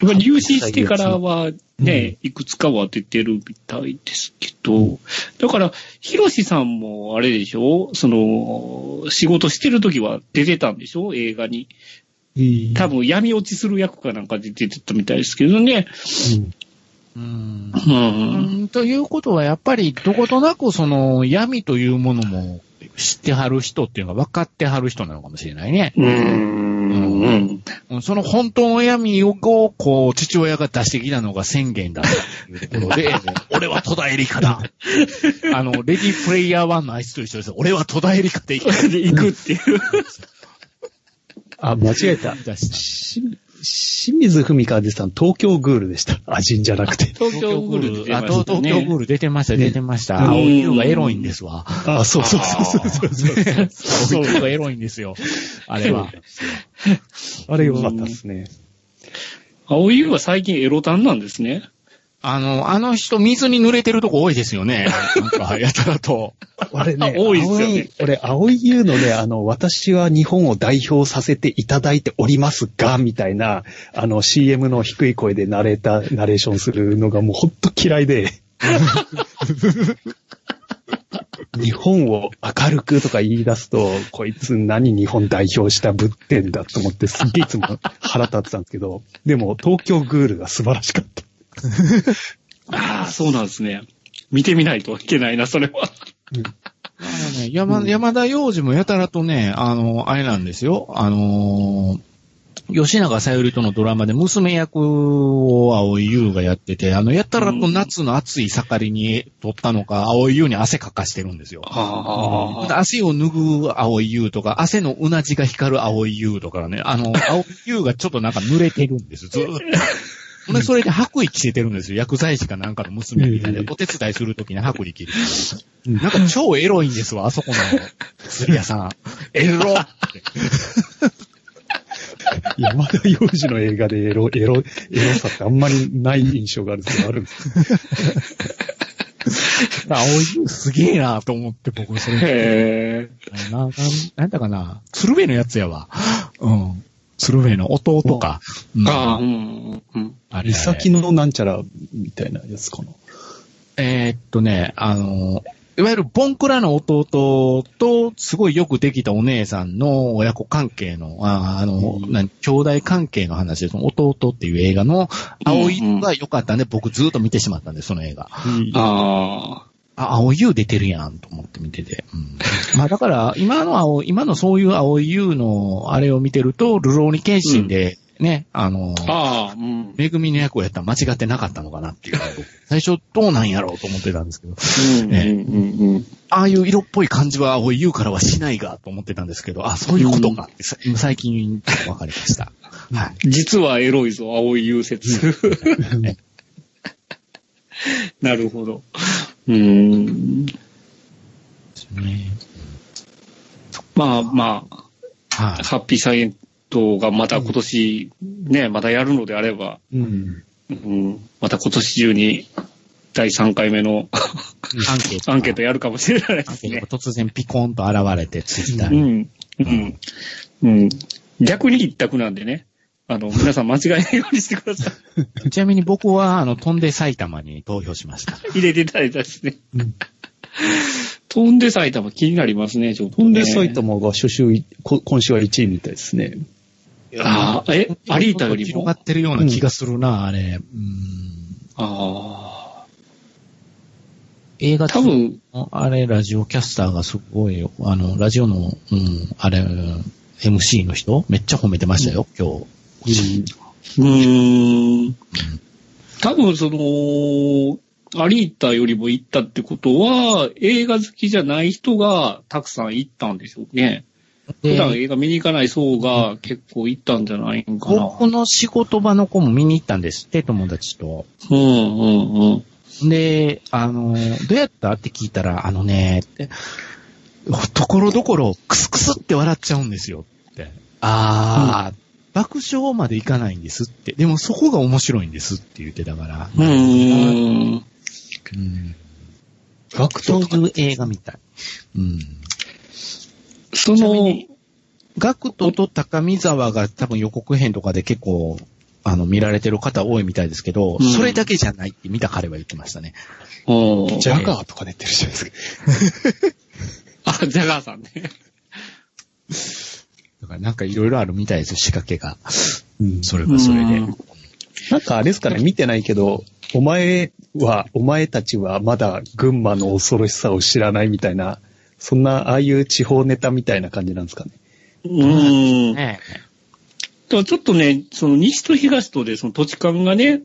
まあ入試してからはね、いくつかは出てるみたいですけど、だから、ヒロシさんもあれでしょ？その、仕事してる時は出てたんでしょ？映画に。多分闇落ちする役かなんかで出てたみたいですけどね。うんうん。うんということは、やっぱり、どことなく、その、闇というものも知ってはる人っていうのが分かってはる人なのかもしれないね。うーん。うんその本当の闇を、こう、父親が出してきたのが宣言だというところで、俺は戸田恵梨香だ。あの、レディープレイヤー1のあいつと一緒です。俺は戸田恵梨香で行く。で行くっていう。あ、間違えた。清水文香でした東京グールでした。アジンじゃなくて。東京グール出てあ、ましたね東京グール出てました、ね出てました。うん青い優がエロいんですわ。あ、そうそうそうそうそうそう。青い優がエロいんですよ。あれは。あれよかったですね。青い優は最近エロタンなんですね。あの、あの人、水に濡れてるとこ多いですよね。なんか、やたらと。あれね、多いですよね俺、青い優のね、あの、私は日本を代表させていただいておりますが、みたいな、あの、CM の低い声でナレーター、ナレーションするのがもうほんと嫌いで。日本を明るくとか言い出すと、こいつ何日本代表したぶってんだと思ってすっげえいつも腹立ってたんですけど、でも東京グールが素晴らしかった。ああ、そうなんですね。見てみないといけないな、それは。あのね、山、山田洋次もやたらとね、あの、あれなんですよ。あのー吉永さゆりとのドラマで娘役を青井優がやってて、あの、やったらと夏の暑い盛りに撮ったのか、青井優に汗かかしてるんですよ。ああ。汗を拭う青い優とか、汗のうなじが光る青い優とかね、あの、青い優がちょっとなんか濡れてるんです、ずーっと。ほんで、それで白衣着せてるんですよ。薬剤師かなんかの娘みたいで、お手伝いするときに白衣着る。なんか超エロいんですわ、あそこの薬屋さん。エロって。山田洋次の映画でエロ、エロ、エロさってあんまりない印象があるんですけど、あるんですか青い優すげえなと思って、僕それ。へえ。な、なん、なんだかな。鶴瓶のやつやわ。うん。鶴瓶の弟か。うんああ、うん。うん。あれ三崎のなんちゃらみたいなやつかな。えーっとね、あの、いわゆるボンクラの弟と、すごいよくできたお姉さんの親子関係の、ああの、うんなん兄弟関係の話で、その弟っていう映画の、青い優が良かったんで、僕ずっと見てしまったんで、その映画。ああ、青い優出てるやんと思って見てて。うん、まあだから、今の青、今のそういう青い優のあれを見てると、ルローニケンシンで、ね、あの、あ。ああ、うん。めぐみの役をやったら間違ってなかったのかなっていう。最初どうなんやろうと思ってたんですけど、うん。うん。うん。うん。ああいう色っぽい感じは青い優からはしないがと思ってたんですけど、あ、そういうことかってさ最近分かりました。はい。実はエロいぞ、青い融雪。なるほど。うーん。ですね。まあまあ、はい。ハッピーサイエントがまた今年、ね、またやるのであれば、うん。うん、また今年中に第3回目のアンケート。アンケートやるかもしれないですね突然ピコンと現れて、ツイッターに。うん。うん。うん。逆に一択なんでね。あの、皆さん間違えないようにしてください。ちなみに僕は、あの、飛んで埼玉に投票しました。入れていただいたですね。うん飛んで埼玉気になりますね、ちょっと、ね。飛んで埼玉が初週今週は1位みたいですね。ああ、え、有田よりも？広がってるような気がするな、あれ。うん。あ映画あ。多分、あれ、ラジオキャスターがすごいよ。あの、ラジオの、うん、あれ、MC の人？めっちゃ褒めてましたよ、今日。うーん。多分、その、有田よりも行ったってことは、映画好きじゃない人がたくさん行ったんでしょうね。普段で、映画見に行かない層が結構行ったんじゃないんかな。僕の仕事場の子も見に行ったんですって、友達と。うんうんうん。で、あの、どうやったって聞いたら、あのね、って、ところどころクスクスって笑っちゃうんですよって。あー、爆笑までいかないんですって。でもそこが面白いんですって言ってたから。うーん。うん学そう徒いう映画みたい。うん。そのガクトと高見沢が多分予告編とかで結構、あの、見られてる方多いみたいですけど、うんそれだけじゃないって見た彼は言ってましたね。うんジャガーとか出てるじゃないですか。あ、ジャガーさんね。だからなんかいろいろあるみたいですよ、仕掛けが。うんそれはそれで。うんなんかあれですかね、見てないけど、お前は、お前たちはまだ群馬の恐ろしさを知らないみたいな、そんな、ああいう地方ネタみたいな感じなんですかね。うん。ねちょっとね、その西と東とでその土地勘がね、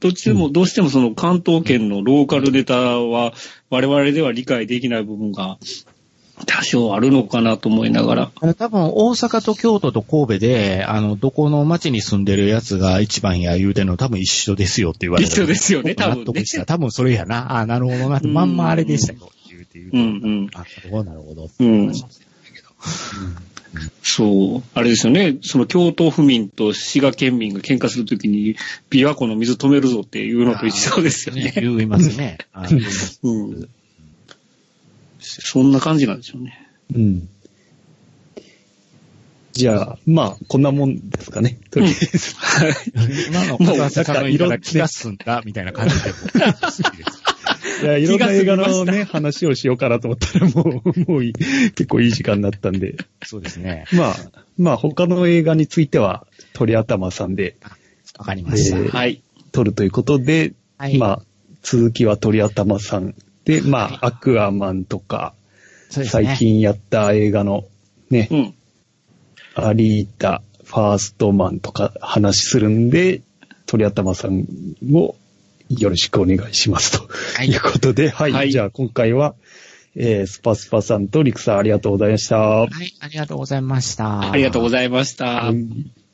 どっちでも、どうしてもその関東圏のローカルネタは我々では理解できない部分が多少あるのかなと思いながら。あの多分大阪と京都と神戸で、あの、どこの町に住んでるやつが一番や言うてんの多分一緒ですよって言われて。一緒ですよね多分ね納得した。多分それやな。あなるほどなまんまあれでしたよ。言うて言うて。うんうん。あ、なるほど、なるほど。って話でしたけどそう。あれですよね。その京都府民と滋賀県民が喧嘩するときに、琵琶湖の水止めるぞっていうのと一緒ですよね。言いますね。あ言いますうん。そんな感じなんでしょうね。うん。じゃあ、まあ、こんなもんですかね。とりあえず。今のもう小さんの言い方気が済んだみたいな感じで。いや、いろんな映画のね、話をしようかなと思ったら、もう、もういい、結構いい時間になったんで。そうですね。まあ、まあ、他の映画については、鳥頭さんでわかりました。えーはい。撮るということで、はいまあ、続きは鳥頭さんで、まあ、アクアマンとか、ね。最近やった映画のね、うん。アリータ、ファーストマンとか話するんで、鳥頭さんをよろしくお願いしますとはいいうことで、はい。はいじゃあ今回は、えースパスパさんとリクさんありがとうございました。はい、ありがとうございました。ありがとうございました。はい